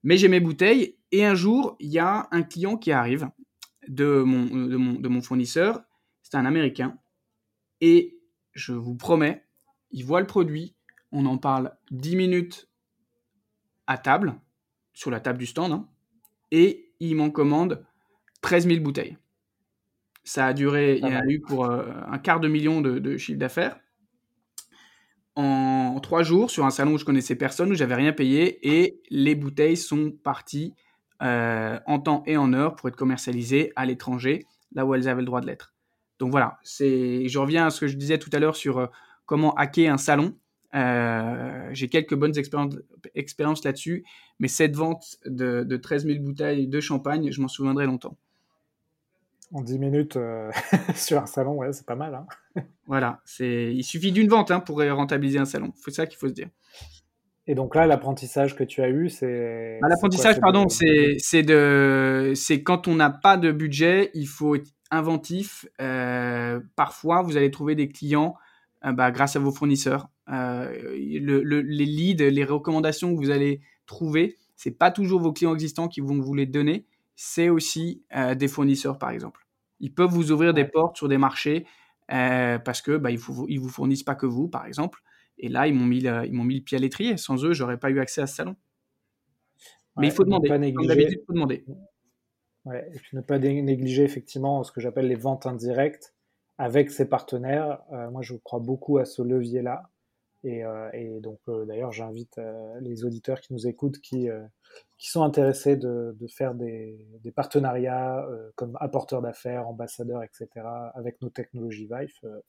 mais j'ai mes bouteilles. Et un jour, il y a un client qui arrive de mon, de mon, de mon fournisseur. C'est un Américain. Et je vous promets, il voit le produit, on en parle 10 minutes à table, sur la table du stand, hein, et il m'en commande 13 000 bouteilles. Ça a duré, il y a eu pour euh, un quart de million de, chiffre d'affaires en trois jours sur un salon où je connaissais personne, où j'avais rien payé, et les bouteilles sont parties euh, en temps et en heure pour être commercialisées à l'étranger, là où elles avaient le droit de l'être. Donc voilà, c'est, je reviens à ce que je disais tout à l'heure sur euh, comment hacker un salon. Euh, j'ai quelques bonnes expériences, là-dessus, mais cette vente de, 13 000 bouteilles de champagne, je m'en souviendrai longtemps.
En 10 minutes euh, sur un salon, ouais, c'est pas mal. Hein.
voilà, c'est... il suffit d'une vente hein, pour rentabiliser un salon. C'est ça qu'il faut se dire.
Et donc là, l'apprentissage que tu as eu, c'est.
Bah, l'apprentissage, pardon, c'est, de... c'est quand on n'a pas de budget, il faut inventif. Euh, parfois, vous allez trouver des clients bah, grâce à vos fournisseurs. Euh, les leads, les recommandations que vous allez trouver, c'est pas toujours vos clients existants qui vont vous les donner, c'est aussi euh, des fournisseurs par exemple. Ils peuvent vous ouvrir des portes sur des marchés euh, parce que bah, ils, vous, ils vous fournissent pas que vous par exemple. Et là, ils m'ont mis, ils m'ont mis le pied à l'étrier. Sans eux, j'aurais pas eu accès à ce salon. Mais il faut demander. Comme d'habitude, il faut demander.
Ouais, et puis ne pas négliger effectivement ce que j'appelle les ventes indirectes avec ses partenaires. moi, je crois beaucoup à ce levier-là. Euh, et, donc, euh, d'ailleurs, j'invite euh, les auditeurs qui nous écoutent, qui, qui sont intéressés de, de faire des, des partenariats comme apporteurs d'affaires, ambassadeurs, etc., avec nos technologies Vive.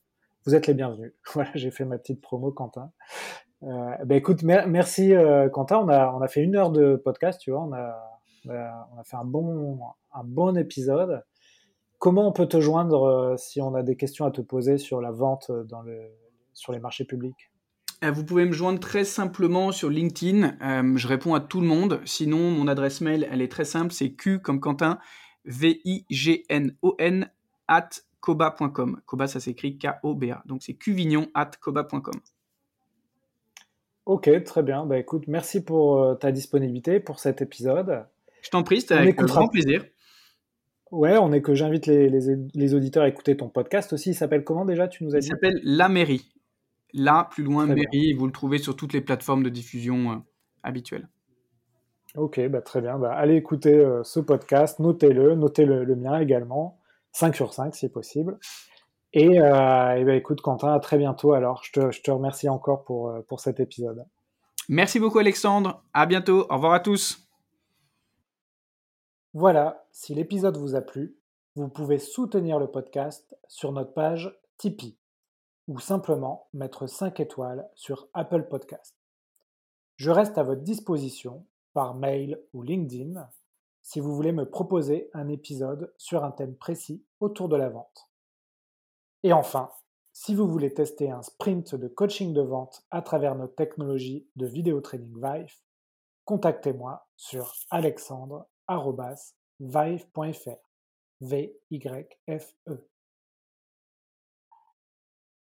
vous êtes les bienvenus. Voilà, j'ai fait ma petite promo, Quentin. Euh, ben écoute, merci Quentin. On a, on a fait une heure de podcast, tu vois. On a, on a fait un bon, un bon épisode. Comment on peut te joindre si on a des questions à te poser sur la vente dans le, sur les marchés publics?
Euh, vous pouvez me joindre très simplement sur LinkedIn. Euh, je réponds à tout le monde. Sinon, mon adresse mail, elle est très simple. C'est Q comme Quentin, V-I-G-N-O-N, at koba.com. Koba, ça s'écrit K-O-B-A. Donc, c'est qvignon at koba.com.
Ok, très bien. Bah, écoute, merci pour euh, ta disponibilité pour cet épisode.
Je t'en prie, c'était avec grand plaisir.
Ouais, on est que j'invite les, les, auditeurs à écouter ton podcast aussi. Il s'appelle comment déjà Tu nous as
dit? Il s'appelle La Mairie. Là, plus loin, Mairie, vous le trouvez sur toutes les plateformes de diffusion euh, habituelles.
Ok, bah, très bien. Bah, allez écouter euh, ce podcast, notez-le, notez le, mien également, 5 sur 5 si possible. Et, euh, bah, écoute, Quentin, à très bientôt. Alors, je te, je te remercie encore pour, pour cet épisode.
Merci beaucoup, Alexandre. À bientôt. Au revoir à tous.
Voilà, si l'épisode vous a plu, vous pouvez soutenir le podcast sur notre page Tipeee ou simplement mettre 5 étoiles sur Apple Podcast. Je reste à votre disposition par mail ou LinkedIn si vous voulez me proposer un épisode sur un thème précis autour de la vente. Et enfin, si vous voulez tester un sprint de coaching de vente à travers notre technologie de vidéo training Vive, contactez-moi sur alexandre.vive.fr. V-Y-F-E.